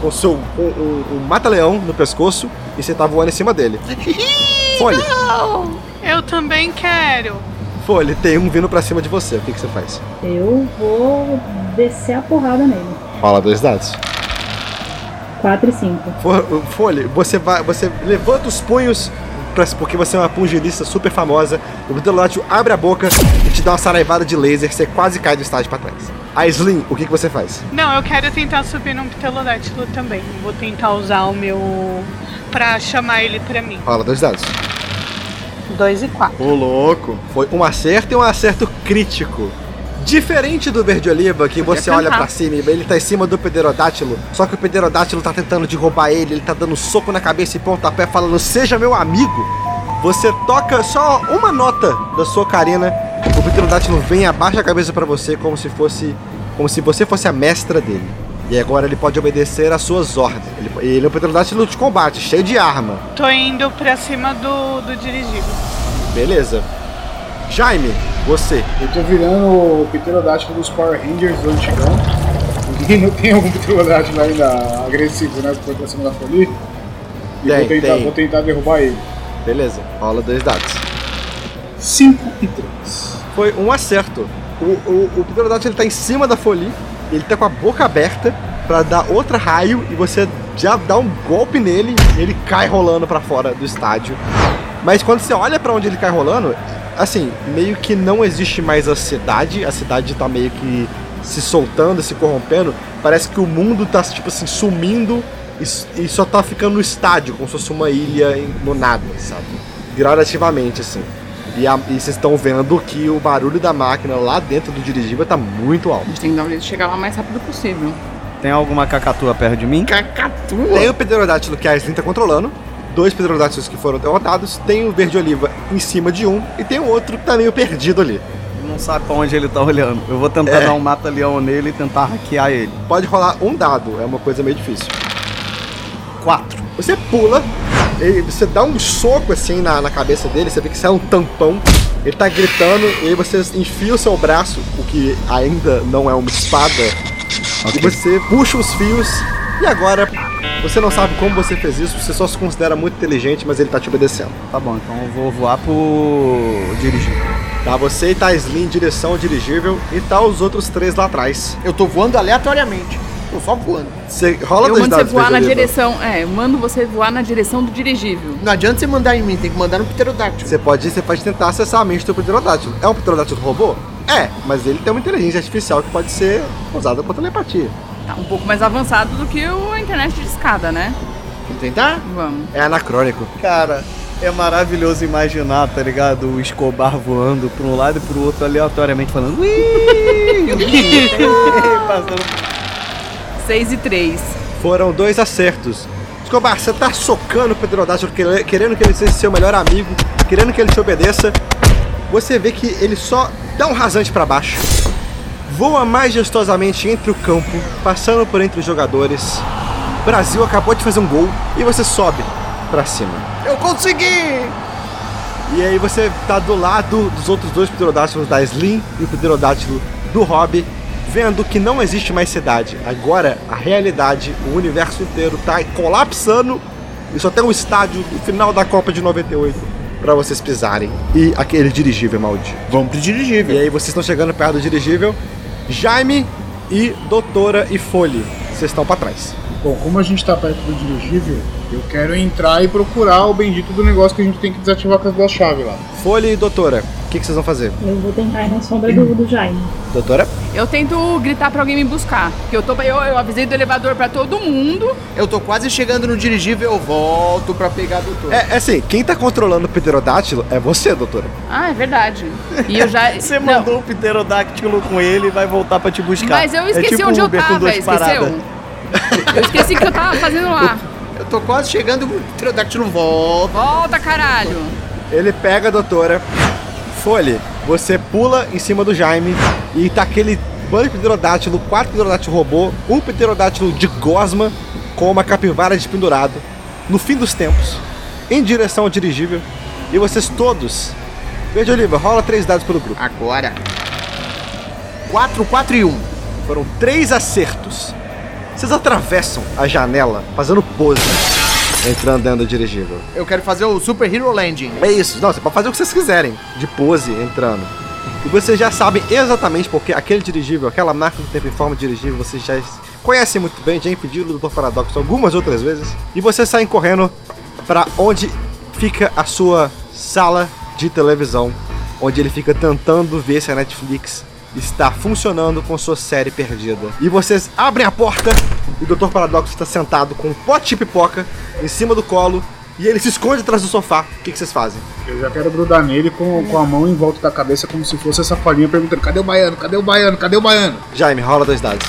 [SPEAKER 2] com seu com um, um mata-leão no pescoço e você tá voando em cima dele. Folha,
[SPEAKER 7] Eu também quero.
[SPEAKER 2] Folha, tem um vindo pra cima de você. O que, que você faz?
[SPEAKER 6] Eu vou descer a porrada nele.
[SPEAKER 2] Rola dois dados.
[SPEAKER 6] 4 e 5.
[SPEAKER 2] Fo- Folha, você vai, você levanta os punhos porque você é uma pugilista super famosa. O Pterodátil abre a boca e te dá uma saraivada de laser, você quase cai do estádio pra trás. A Slim, o que, que você faz?
[SPEAKER 7] Não, eu quero tentar subir num pterodátilo também. Vou tentar usar o meu. pra chamar ele pra mim.
[SPEAKER 2] Rola dois dados.
[SPEAKER 7] 2 e 4.
[SPEAKER 2] Ô louco! Foi um acerto e um acerto crítico. Diferente do verde oliva, que você
[SPEAKER 4] ia
[SPEAKER 2] olha pra cima e ele tá em cima do pterodátilo, só que o pterodátilo tá tentando derrubar ele, ele tá dando soco na cabeça e pontapé falando seja meu amigo. Você toca só uma nota da sua carina, o pterodátilo vem e abaixa a cabeça pra você como se fosse como se você fosse a mestra dele. E agora ele pode obedecer às suas ordens. Ele, ele é um pterodátilo de combate, cheio de arma.
[SPEAKER 7] Tô indo pra cima do, do dirigível.
[SPEAKER 2] Beleza. Jaime, você.
[SPEAKER 5] Eu tô virando o pterodátilo dos Power Rangers do antigão. E não tem algum pterodátilo ainda agressivo, né? Que foi pra cima da folia. E
[SPEAKER 2] Tem,
[SPEAKER 5] vou, tentar,
[SPEAKER 2] tem.
[SPEAKER 5] vou tentar derrubar ele.
[SPEAKER 2] Beleza, rola dois dados.
[SPEAKER 5] 5 e 3.
[SPEAKER 2] Foi um acerto. O, o, o Pterodátilo ele tá em cima da folia, ele tá com a boca aberta pra dar outra raio e você já dá um golpe nele e ele cai rolando pra fora do estádio. Mas quando você olha pra onde ele cai rolando, assim, meio que não existe mais a cidade, a cidade tá meio que se soltando, se corrompendo. Parece que o mundo tá, tipo assim, sumindo e, e só tá ficando no estádio, como se fosse uma ilha no nada, sabe? Gradativamente, assim. E, a- e vocês estão vendo que o barulho da máquina lá dentro do dirigível tá muito
[SPEAKER 4] A
[SPEAKER 2] alto.
[SPEAKER 4] gente tem que dar um jeito de chegar lá o mais rápido possível.
[SPEAKER 8] tem alguma cacatua perto de mim?
[SPEAKER 2] Tem o pterodátilo que a Aislinn tá controlando, dois pterodátilos que foram derrotados, tem o verde-oliva em cima de um e tem o outro que tá meio perdido ali.
[SPEAKER 8] Não sabe pra onde ele tá olhando. Eu vou tentar
[SPEAKER 2] É.
[SPEAKER 8] dar um mata-leão nele e tentar hackear ele.
[SPEAKER 2] Pode rolar um dado, é uma coisa meio difícil.
[SPEAKER 8] Quatro.
[SPEAKER 2] Você pula, você dá um soco assim na, na cabeça dele, você vê que sai um tampão. Ele tá gritando, e aí você enfia o seu braço, o que ainda não é uma espada, e você puxa os fios, e agora você não sabe como você fez isso, você só se considera muito inteligente, mas ele tá te obedecendo.
[SPEAKER 8] Tá bom, então eu vou voar pro dirigir.
[SPEAKER 2] Tá, você e tá Slim em direção ao dirigível, e tá os outros três lá atrás.
[SPEAKER 3] Eu tô voando aleatoriamente. Tô só voando.
[SPEAKER 2] Você rola
[SPEAKER 4] eu
[SPEAKER 2] dois
[SPEAKER 4] mando você
[SPEAKER 2] dados,
[SPEAKER 4] voar na direção. É, eu mando você voar na direção do dirigível.
[SPEAKER 3] Não adianta você mandar em mim, tem que mandar no pterodáctilo.
[SPEAKER 2] Você pode, você pode tentar acessar a mente do pterodátilo. É um pterodátilo robô? É, mas ele tem uma inteligência artificial que pode ser usada por telepatia.
[SPEAKER 4] Tá um pouco mais avançado do que o a internet de escada, né?
[SPEAKER 3] Vamos tentar?
[SPEAKER 4] Vamos.
[SPEAKER 2] É anacrônico.
[SPEAKER 8] Cara, é maravilhoso imaginar, tá ligado? O Escobar voando pra um lado e pro outro aleatoriamente falando. "Ui, ui", (laughs) passando
[SPEAKER 4] 6 e 3.
[SPEAKER 2] Foram dois acertos. Escobar, você tá socando o pterodátilo, quere- querendo que ele seja seu melhor amigo, querendo que ele te obedeça. Você vê que ele só dá um rasante pra baixo. Voa majestosamente entre o campo, passando por entre os jogadores. O Brasil acabou de fazer um gol e você sobe pra cima.
[SPEAKER 3] Eu consegui!
[SPEAKER 2] E aí você tá do lado dos outros dois pterodátilos da Slim e o pterodátilo do Hobby, vendo que não existe mais cidade. Agora a realidade, o universo inteiro tá colapsando e só tem um estádio no final da Copa de 98 pra vocês pisarem. E aquele dirigível maldito.
[SPEAKER 3] Vamos pro dirigível.
[SPEAKER 2] E aí vocês estão chegando perto do dirigível. Jaime e Doutora e Folhe, vocês estão pra trás.
[SPEAKER 5] Bom, como a gente tá perto do dirigível, eu quero entrar e procurar o bendito do negócio que a gente tem que desativar com as duas chaves lá.
[SPEAKER 2] Folhe e Doutora, o que, que vocês vão fazer?
[SPEAKER 6] Eu vou tentar ir na sombra do, do Jaime.
[SPEAKER 2] Doutora?
[SPEAKER 4] Eu tento gritar pra alguém me buscar. Porque eu, tô, eu, eu avisei do elevador pra todo mundo.
[SPEAKER 3] Eu tô quase chegando no dirigível, eu volto pra pegar a doutora.
[SPEAKER 2] É, é assim, quem tá controlando o pterodátilo é você, doutora.
[SPEAKER 4] Ah, é verdade. E eu já. (laughs)
[SPEAKER 8] Você
[SPEAKER 4] não,
[SPEAKER 8] mandou o pterodáctilo com ele e vai voltar pra te buscar.
[SPEAKER 4] Mas eu esqueci
[SPEAKER 8] é tipo
[SPEAKER 4] onde eu
[SPEAKER 8] Uber com
[SPEAKER 4] tava, esqueceu?
[SPEAKER 8] paradas.
[SPEAKER 4] Eu esqueci o que eu tava fazendo lá. (laughs)
[SPEAKER 3] Eu tô quase chegando, o pterodáctilo volta.
[SPEAKER 4] Volta, caralho.
[SPEAKER 2] Ele pega a doutora. Folhe, você pula em cima do Jaime e tá aquele bando de pterodátilo, quatro pterodátilos robô, um pterodátilo de gosma com uma capivara de pendurado, no fim dos tempos, em direção ao dirigível. E vocês todos. Verde Oliva, rola três dados pelo grupo.
[SPEAKER 3] Agora. 4, 4 e 1.
[SPEAKER 2] Foram três acertos. Vocês atravessam a janela fazendo pose, entrando dentro do dirigível.
[SPEAKER 3] Eu quero fazer o Super Hero Landing.
[SPEAKER 2] É isso, não, você pode fazer o que vocês quiserem, de pose, entrando. E vocês já sabem exatamente porque aquele dirigível, aquela máquina do tempo em forma de dirigível, vocês já conhecem muito bem, já impediram o Dr. Paradoxo algumas outras vezes. E vocês saem correndo para onde fica a sua sala de televisão, onde ele fica tentando ver se a Netflix está funcionando com sua série perdida. E vocês abrem a porta e o Dr. Paradoxo está sentado com um pote de pipoca em cima do colo e ele se esconde atrás do sofá. O que, que vocês fazem?
[SPEAKER 5] Eu já quero grudar nele com, com a mão em volta da cabeça, como se fosse essa falinha perguntando: cadê o baiano? Cadê o baiano? Cadê o baiano?
[SPEAKER 2] Jaime, rola dois dados.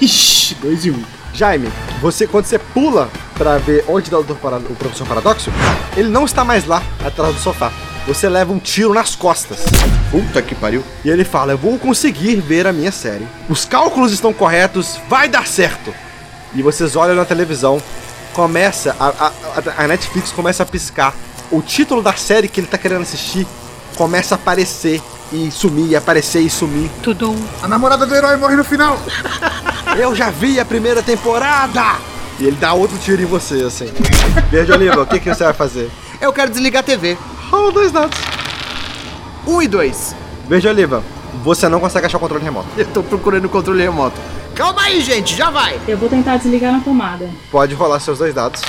[SPEAKER 5] Ixi, dois e um.
[SPEAKER 2] Jaime, você quando você pula pra ver onde dá o, Dr. Para- o professor Paradoxo, ele não está mais lá atrás do sofá. Você leva um tiro nas costas.
[SPEAKER 3] Puta que pariu.
[SPEAKER 2] E ele fala: Eu vou conseguir ver a minha série. Os cálculos estão corretos, vai dar certo. E vocês olham na televisão, começa a, a, a- Netflix começa a piscar. O título da série que ele tá querendo assistir começa a aparecer e sumir, aparecer e sumir.
[SPEAKER 7] Tudo.
[SPEAKER 5] A namorada do herói morre no final. (laughs)
[SPEAKER 2] Eu já vi a primeira temporada! E ele dá outro tiro em você, assim. Verde Oliva, o que, que você vai fazer?
[SPEAKER 3] Eu quero desligar a TV.
[SPEAKER 2] Rola dois dados.
[SPEAKER 3] 1 e 2.
[SPEAKER 2] Verde Oliva, você não consegue achar o controle remoto.
[SPEAKER 3] Eu tô procurando o controle remoto. Calma aí, gente, já vai.
[SPEAKER 6] Eu vou tentar desligar na tomada.
[SPEAKER 2] Pode rolar seus dois dados.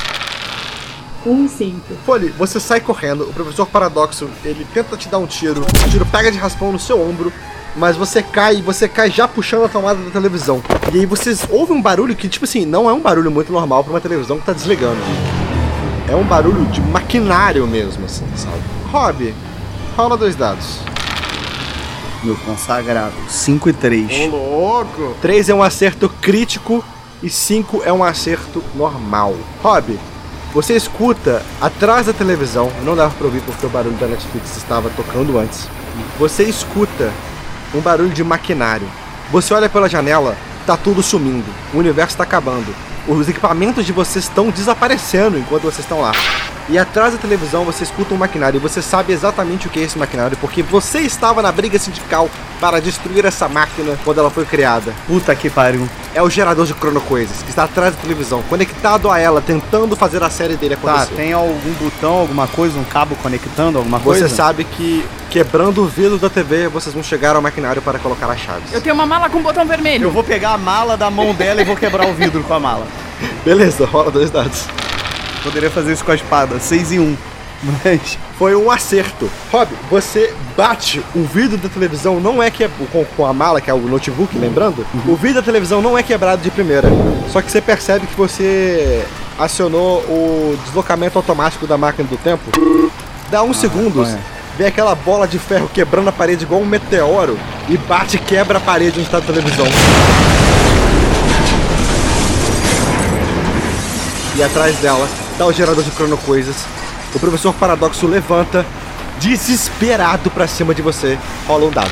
[SPEAKER 6] 1 e 5.
[SPEAKER 2] Folhe, você sai correndo, o professor Paradoxo, ele tenta te dar um tiro, o tiro pega de raspão no seu ombro, mas você cai e você cai já puxando a tomada da televisão. E aí vocês ouvem um barulho que, tipo assim, não é um barulho muito normal pra uma televisão que tá desligando. É um barulho de maquinário mesmo, assim, sabe? Rob, rola dois dados.
[SPEAKER 8] Meu consagrado. 5 e 3.
[SPEAKER 3] Ô, louco.
[SPEAKER 2] 3 é um acerto crítico e 5 é um acerto normal. Rob, você escuta atrás da televisão, não dava pra ouvir porque o barulho da Netflix estava tocando antes. Você escuta um barulho de maquinário. Você olha pela janela, tá tudo sumindo. O universo tá acabando. Os equipamentos de vocês estão desaparecendo enquanto vocês estão lá. E atrás da televisão você escuta um maquinário e você sabe exatamente o que é esse maquinário, porque você estava na briga sindical para destruir essa máquina quando ela foi criada.
[SPEAKER 8] Puta que pariu.
[SPEAKER 2] É o gerador de cronocoisas, que está atrás da televisão, conectado a ela, tentando fazer a série dele
[SPEAKER 8] Tá,
[SPEAKER 2] acontecer.
[SPEAKER 8] tem algum botão, alguma coisa, um cabo conectando, alguma
[SPEAKER 2] Você
[SPEAKER 8] coisa?
[SPEAKER 2] sabe que quebrando o vidro da TV, vocês vão chegar ao maquinário para colocar as chaves.
[SPEAKER 4] Eu tenho uma mala com botão vermelho.
[SPEAKER 8] Eu vou pegar a mala da mão dela e vou quebrar o vidro com a mala.
[SPEAKER 2] Beleza, rola dois dados.
[SPEAKER 8] Poderia fazer isso com a espada, 6 e 1. Mas.
[SPEAKER 2] Foi um acerto. Rob, você bate o vidro da televisão, não é que é com, com a mala, que é o notebook, lembrando? O vidro da televisão não é quebrado de primeira. Só que você percebe que você acionou o deslocamento automático da máquina do tempo. Dá uns segundos,
[SPEAKER 8] é.
[SPEAKER 2] Vem aquela bola de ferro quebrando a parede igual um meteoro e bate e quebra a parede onde está a televisão. E atrás dela tá o gerador de cronocoisas. O professor Paradoxo levanta, desesperado pra cima de você. Rola um dado.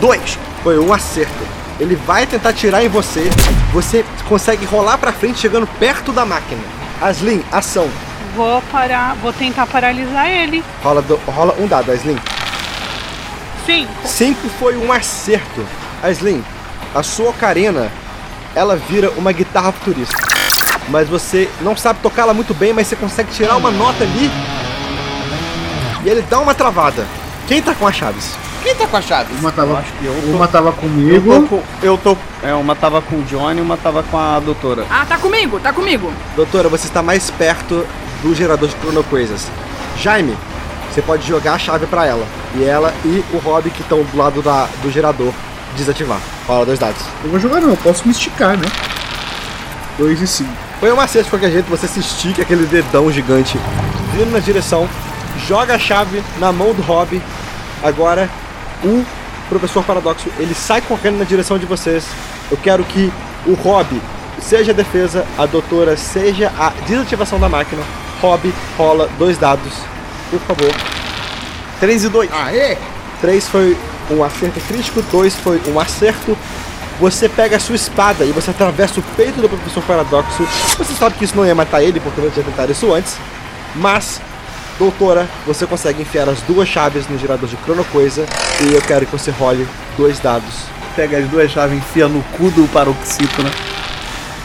[SPEAKER 2] Dois. Foi um acerto. Ele vai tentar tirar em você. Você consegue rolar pra frente, chegando perto da máquina. Aslin, ação.
[SPEAKER 7] Vou parar, vou tentar paralisar ele.
[SPEAKER 2] Rola, do- rola um dado, Aslin.
[SPEAKER 7] Sim.
[SPEAKER 2] Cinco foi um acerto. Aslin, a sua ocarina, ela vira uma guitarra futurista. Mas você não sabe tocá-la muito bem, mas você consegue tirar uma nota ali e ele dá uma travada. Quem tá com as chaves?
[SPEAKER 3] Quem tá com a chave?
[SPEAKER 5] Uma tava,
[SPEAKER 8] Acho que eu tô-
[SPEAKER 5] uma tava
[SPEAKER 8] Eu
[SPEAKER 5] comigo.
[SPEAKER 8] tô com. Eu tô. É, uma tava com o Johnny uma tava com a doutora.
[SPEAKER 4] Ah, tá comigo, tá comigo.
[SPEAKER 2] Doutora, você está mais perto do gerador de cronocoisas. Jaime, você pode jogar a chave pra ela. E ela e o Rob que estão do lado da, do gerador desativar. Fala dois dados.
[SPEAKER 5] Eu vou jogar não, eu posso me esticar, né? 2 e 5.
[SPEAKER 2] Foi um macete de qualquer jeito, você se estica aquele dedão gigante, vindo na direção, joga a chave na mão do Rob. Agora, o professor Paradoxo, ele sai correndo na direção de vocês. Eu quero que o Rob seja a defesa, a doutora seja a desativação da máquina. Rob rola dois dados, por favor.
[SPEAKER 8] 3 e 2.
[SPEAKER 3] Aê!
[SPEAKER 2] 3 foi um acerto crítico, 2 foi um acerto. Você pega a sua espada e você atravessa o peito do professor Paradoxo. Você sabe que isso não ia matar ele, porque você já tentaram isso antes. Mas, doutora, você consegue enfiar as duas chaves no gerador de cronocoisa. E eu quero que você role dois dados.
[SPEAKER 8] Pega as duas chaves, enfia no cu do paroxítono.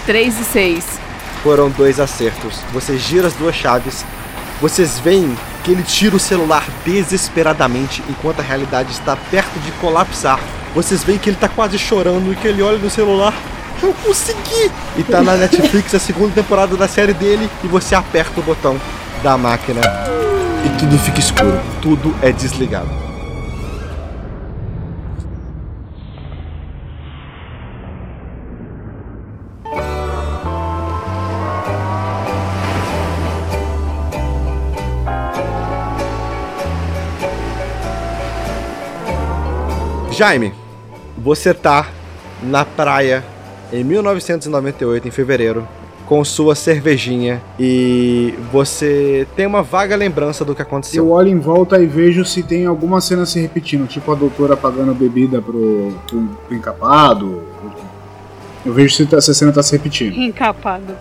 [SPEAKER 4] 3 e 6.
[SPEAKER 2] Foram dois acertos. Você gira as duas chaves. Vocês veem que ele tira o celular desesperadamente enquanto a realidade está perto de colapsar. Vocês veem que ele tá quase chorando e que ele olha no celular. Eu consegui! E tá na Netflix a segunda temporada da série dele e você aperta o botão da máquina e tudo fica escuro. Tudo é desligado. Jaime, você tá na praia em 1998, em fevereiro, com sua cervejinha e você tem uma vaga lembrança do que aconteceu.
[SPEAKER 5] Eu olho em volta e vejo se tem alguma cena se repetindo, tipo a doutora pagando bebida pro, pro, pro encapado. Eu vejo se essa cena tá se repetindo.
[SPEAKER 7] Encapado.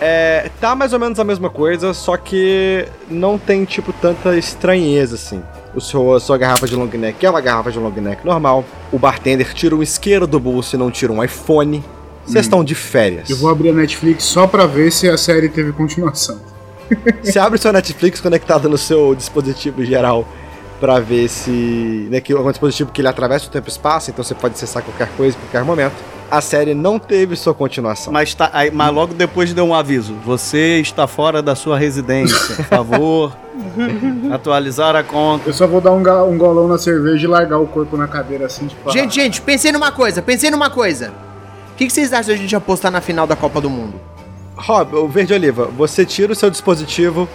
[SPEAKER 2] É, tá mais ou menos a mesma coisa, só que não tem, tipo, tanta estranheza, assim. O seu, a sua garrafa de long neck é uma garrafa de long neck normal. O bartender tira um isqueiro do bolso e não tira um iPhone. Vocês estão de férias.
[SPEAKER 5] Eu vou abrir a Netflix só pra ver se a série teve continuação. (laughs)
[SPEAKER 2] Você abre o seu Netflix conectado no seu dispositivo geral pra ver se. Né, que é um dispositivo que ele atravessa o tempo e espaço, então você pode acessar qualquer coisa em qualquer momento. A série não teve sua continuação.
[SPEAKER 8] Mas, tá, aí- mas logo depois deu um aviso. Você está fora da sua residência. Por favor, (laughs) atualizar a conta.
[SPEAKER 5] Eu só vou dar um, um golão na cerveja e largar o corpo na cadeira assim, tipo.
[SPEAKER 3] Gente, gente, pensei numa coisa, pensei numa coisa. O que, que vocês acham de a gente apostar na final da Copa do Mundo?
[SPEAKER 2] Rob, o Verde Oliva, você tira o seu dispositivo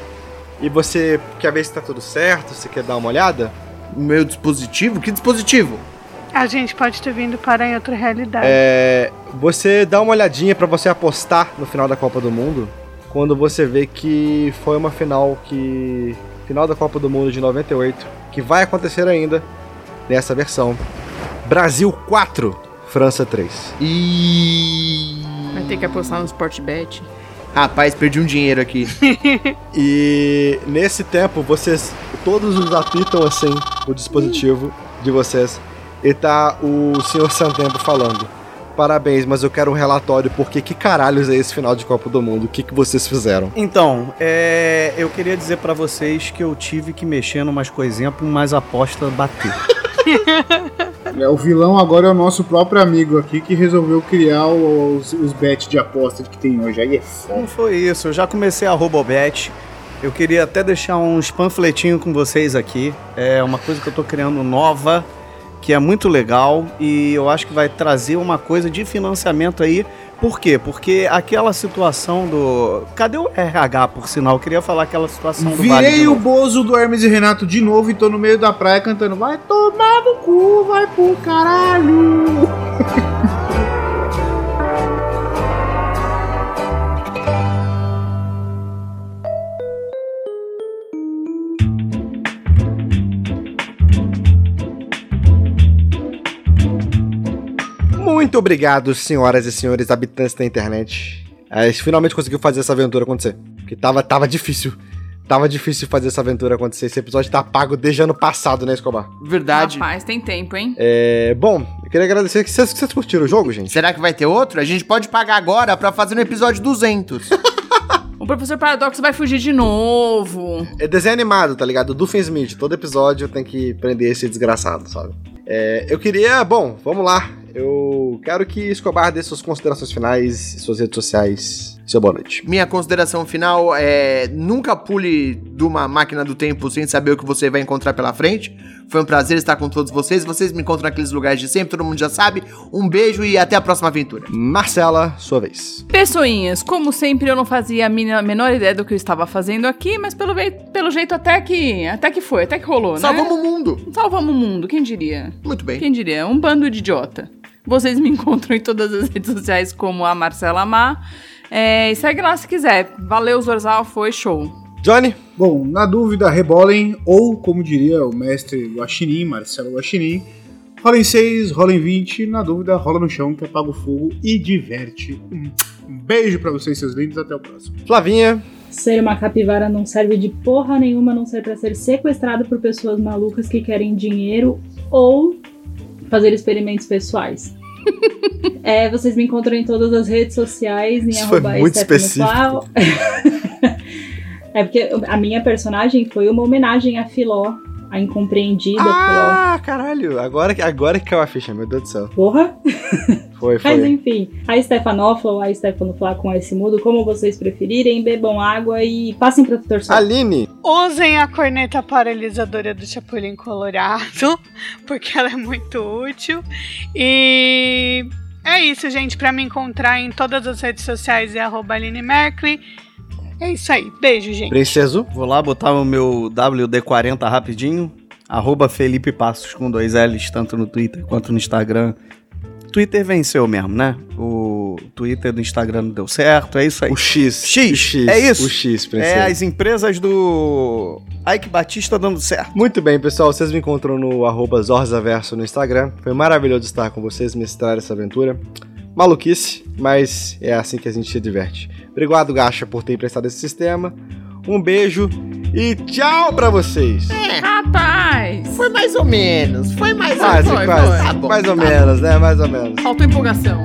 [SPEAKER 2] e você quer ver se tá tudo certo, você quer dar uma olhada?
[SPEAKER 3] Meu dispositivo? Que dispositivo?
[SPEAKER 7] A gente pode ter vindo parar em outra realidade.
[SPEAKER 2] É, você dá uma olhadinha pra você apostar no final da Copa do Mundo quando você vê que foi uma final que final da Copa do Mundo de 98 que vai acontecer ainda nessa versão. Brasil 4, França 3.
[SPEAKER 3] E.
[SPEAKER 4] Vai ter que apostar no Sportbet.
[SPEAKER 3] Rapaz, perdi um dinheiro aqui. (laughs)
[SPEAKER 2] E nesse tempo vocês todos os apitam assim o dispositivo de vocês e tá o senhor Santempo falando. Parabéns, mas eu quero um relatório porque que caralhos é esse final de Copa do Mundo? O que, que vocês fizeram?
[SPEAKER 8] Então, é, eu queria dizer pra vocês que eu tive que mexer numas coisinhas pra mais aposta bater. (laughs)
[SPEAKER 5] É, o vilão agora é o nosso próprio amigo aqui que resolveu criar os, os bets de aposta que tem hoje. Aí é foda.
[SPEAKER 8] Não foi isso, eu já comecei a Robobet. Eu queria até deixar uns panfletinhos com vocês aqui. É uma coisa que eu tô criando nova, que é muito legal e eu acho que vai trazer uma coisa de financiamento aí. Por quê? Porque aquela situação do. Cadê o RH, por sinal? Eu queria falar aquela situação do Vale
[SPEAKER 5] Virei o
[SPEAKER 8] novo.
[SPEAKER 5] Bozo do Hermes e Renato de novo e tô no meio da praia cantando Vai tomar no cu, vai pro caralho. (laughs)
[SPEAKER 2] Muito obrigado, senhoras e senhores habitantes da internet. A gente finalmente conseguiu fazer essa aventura acontecer. Porque tava, tava difícil. Tava difícil fazer essa aventura acontecer. Esse episódio tá pago desde ano passado, né, Escobar?
[SPEAKER 3] Verdade.
[SPEAKER 4] Rapaz, tem tempo, hein?
[SPEAKER 2] É. Bom, eu queria agradecer que vocês, que vocês curtiram o jogo, gente.
[SPEAKER 3] Será que vai ter outro? A gente pode pagar agora pra fazer no episódio 200. (laughs)
[SPEAKER 4] professor Paradoxo vai fugir de novo.
[SPEAKER 2] É desenho animado, tá ligado? Do Smith. Todo episódio tem que prender esse desgraçado, sabe? É, eu queria. Bom, vamos lá. Eu quero que Escobar dê suas considerações finais e suas redes sociais. Seu boa noite.
[SPEAKER 3] Minha consideração final é: nunca pule de uma máquina do tempo sem saber o que você vai encontrar pela frente. Foi um prazer estar com todos vocês. Vocês me encontram naqueles lugares de sempre, todo mundo já sabe. Um beijo e até a próxima aventura.
[SPEAKER 2] Marcela, sua vez.
[SPEAKER 4] Pessoinhas, como sempre eu não fazia a menor ideia do que eu estava fazendo aqui, mas pelo, pelo jeito até que até que foi, até que rolou, né?
[SPEAKER 3] Salvamos o mundo.
[SPEAKER 4] Salvamos o mundo, quem diria?
[SPEAKER 3] Muito bem.
[SPEAKER 4] Quem diria? Um bando de idiota. Vocês me encontram em todas as (laughs) redes sociais como a Marcela Má. É, e segue lá se quiser. Valeu, Zorzal, foi show.
[SPEAKER 2] Johnny?
[SPEAKER 5] Bom, na dúvida, rebolem, ou como diria o mestre Guaxinim, Marcelo Guaxinim, rola em 6, rola em 20, na dúvida, rola no chão que apaga o fogo e diverte. Um um beijo pra vocês, seus lindos, até o próximo.
[SPEAKER 2] Flavinha.
[SPEAKER 6] Ser uma capivara não serve de porra nenhuma, a não ser pra ser sequestrado por pessoas malucas que querem dinheiro ou fazer experimentos pessoais. É, vocês me encontram em todas as redes sociais, em
[SPEAKER 2] Isso foi
[SPEAKER 6] arroba
[SPEAKER 2] muito específico. (laughs)
[SPEAKER 6] É porque a minha personagem foi uma homenagem a Filó, a incompreendida
[SPEAKER 2] Ah, caralho. Agora, que- agora que caiu a ficha, meu Deus do céu.
[SPEAKER 6] Porra!
[SPEAKER 2] Foi, (laughs)
[SPEAKER 6] Mas
[SPEAKER 2] foi.
[SPEAKER 6] enfim, a Stefanofla ou a Stefano Flá com esse mudo, como vocês preferirem, bebam água e passem pro tutor só.
[SPEAKER 2] Aline.
[SPEAKER 7] Usem a corneta paralisadora do Chapulin Colorado, (laughs) porque ela é muito útil. E é isso, gente. Pra me encontrar em todas as redes sociais é arroba Aline Merkley. É isso aí. Beijo, gente.
[SPEAKER 2] Princeso.
[SPEAKER 8] Vou lá botar o meu WD40 rapidinho. Arroba Felipe Passos com dois L's, tanto no Twitter quanto no Instagram. Twitter venceu mesmo, né? O Twitter do Instagram não deu certo, é isso aí.
[SPEAKER 2] O X.
[SPEAKER 8] X,
[SPEAKER 2] O X.
[SPEAKER 8] é isso?
[SPEAKER 2] O X, Princeso.
[SPEAKER 8] É as empresas do Ike Batista dando certo.
[SPEAKER 2] Muito bem, pessoal. Vocês me encontram no arroba Zorzaverso no Instagram. Foi maravilhoso estar com vocês, mestrar essa aventura. Maluquice, mas é assim que a gente se diverte. Obrigado, Gacha, por ter emprestado esse sistema. Um beijo e tchau pra vocês.
[SPEAKER 4] Rapaz!
[SPEAKER 3] Foi mais ou menos. Foi mais ou menos.
[SPEAKER 2] quase.
[SPEAKER 3] Tá bom,
[SPEAKER 2] mais ou
[SPEAKER 3] tá
[SPEAKER 2] menos, né? Mais ou menos.
[SPEAKER 4] Faltou empolgação.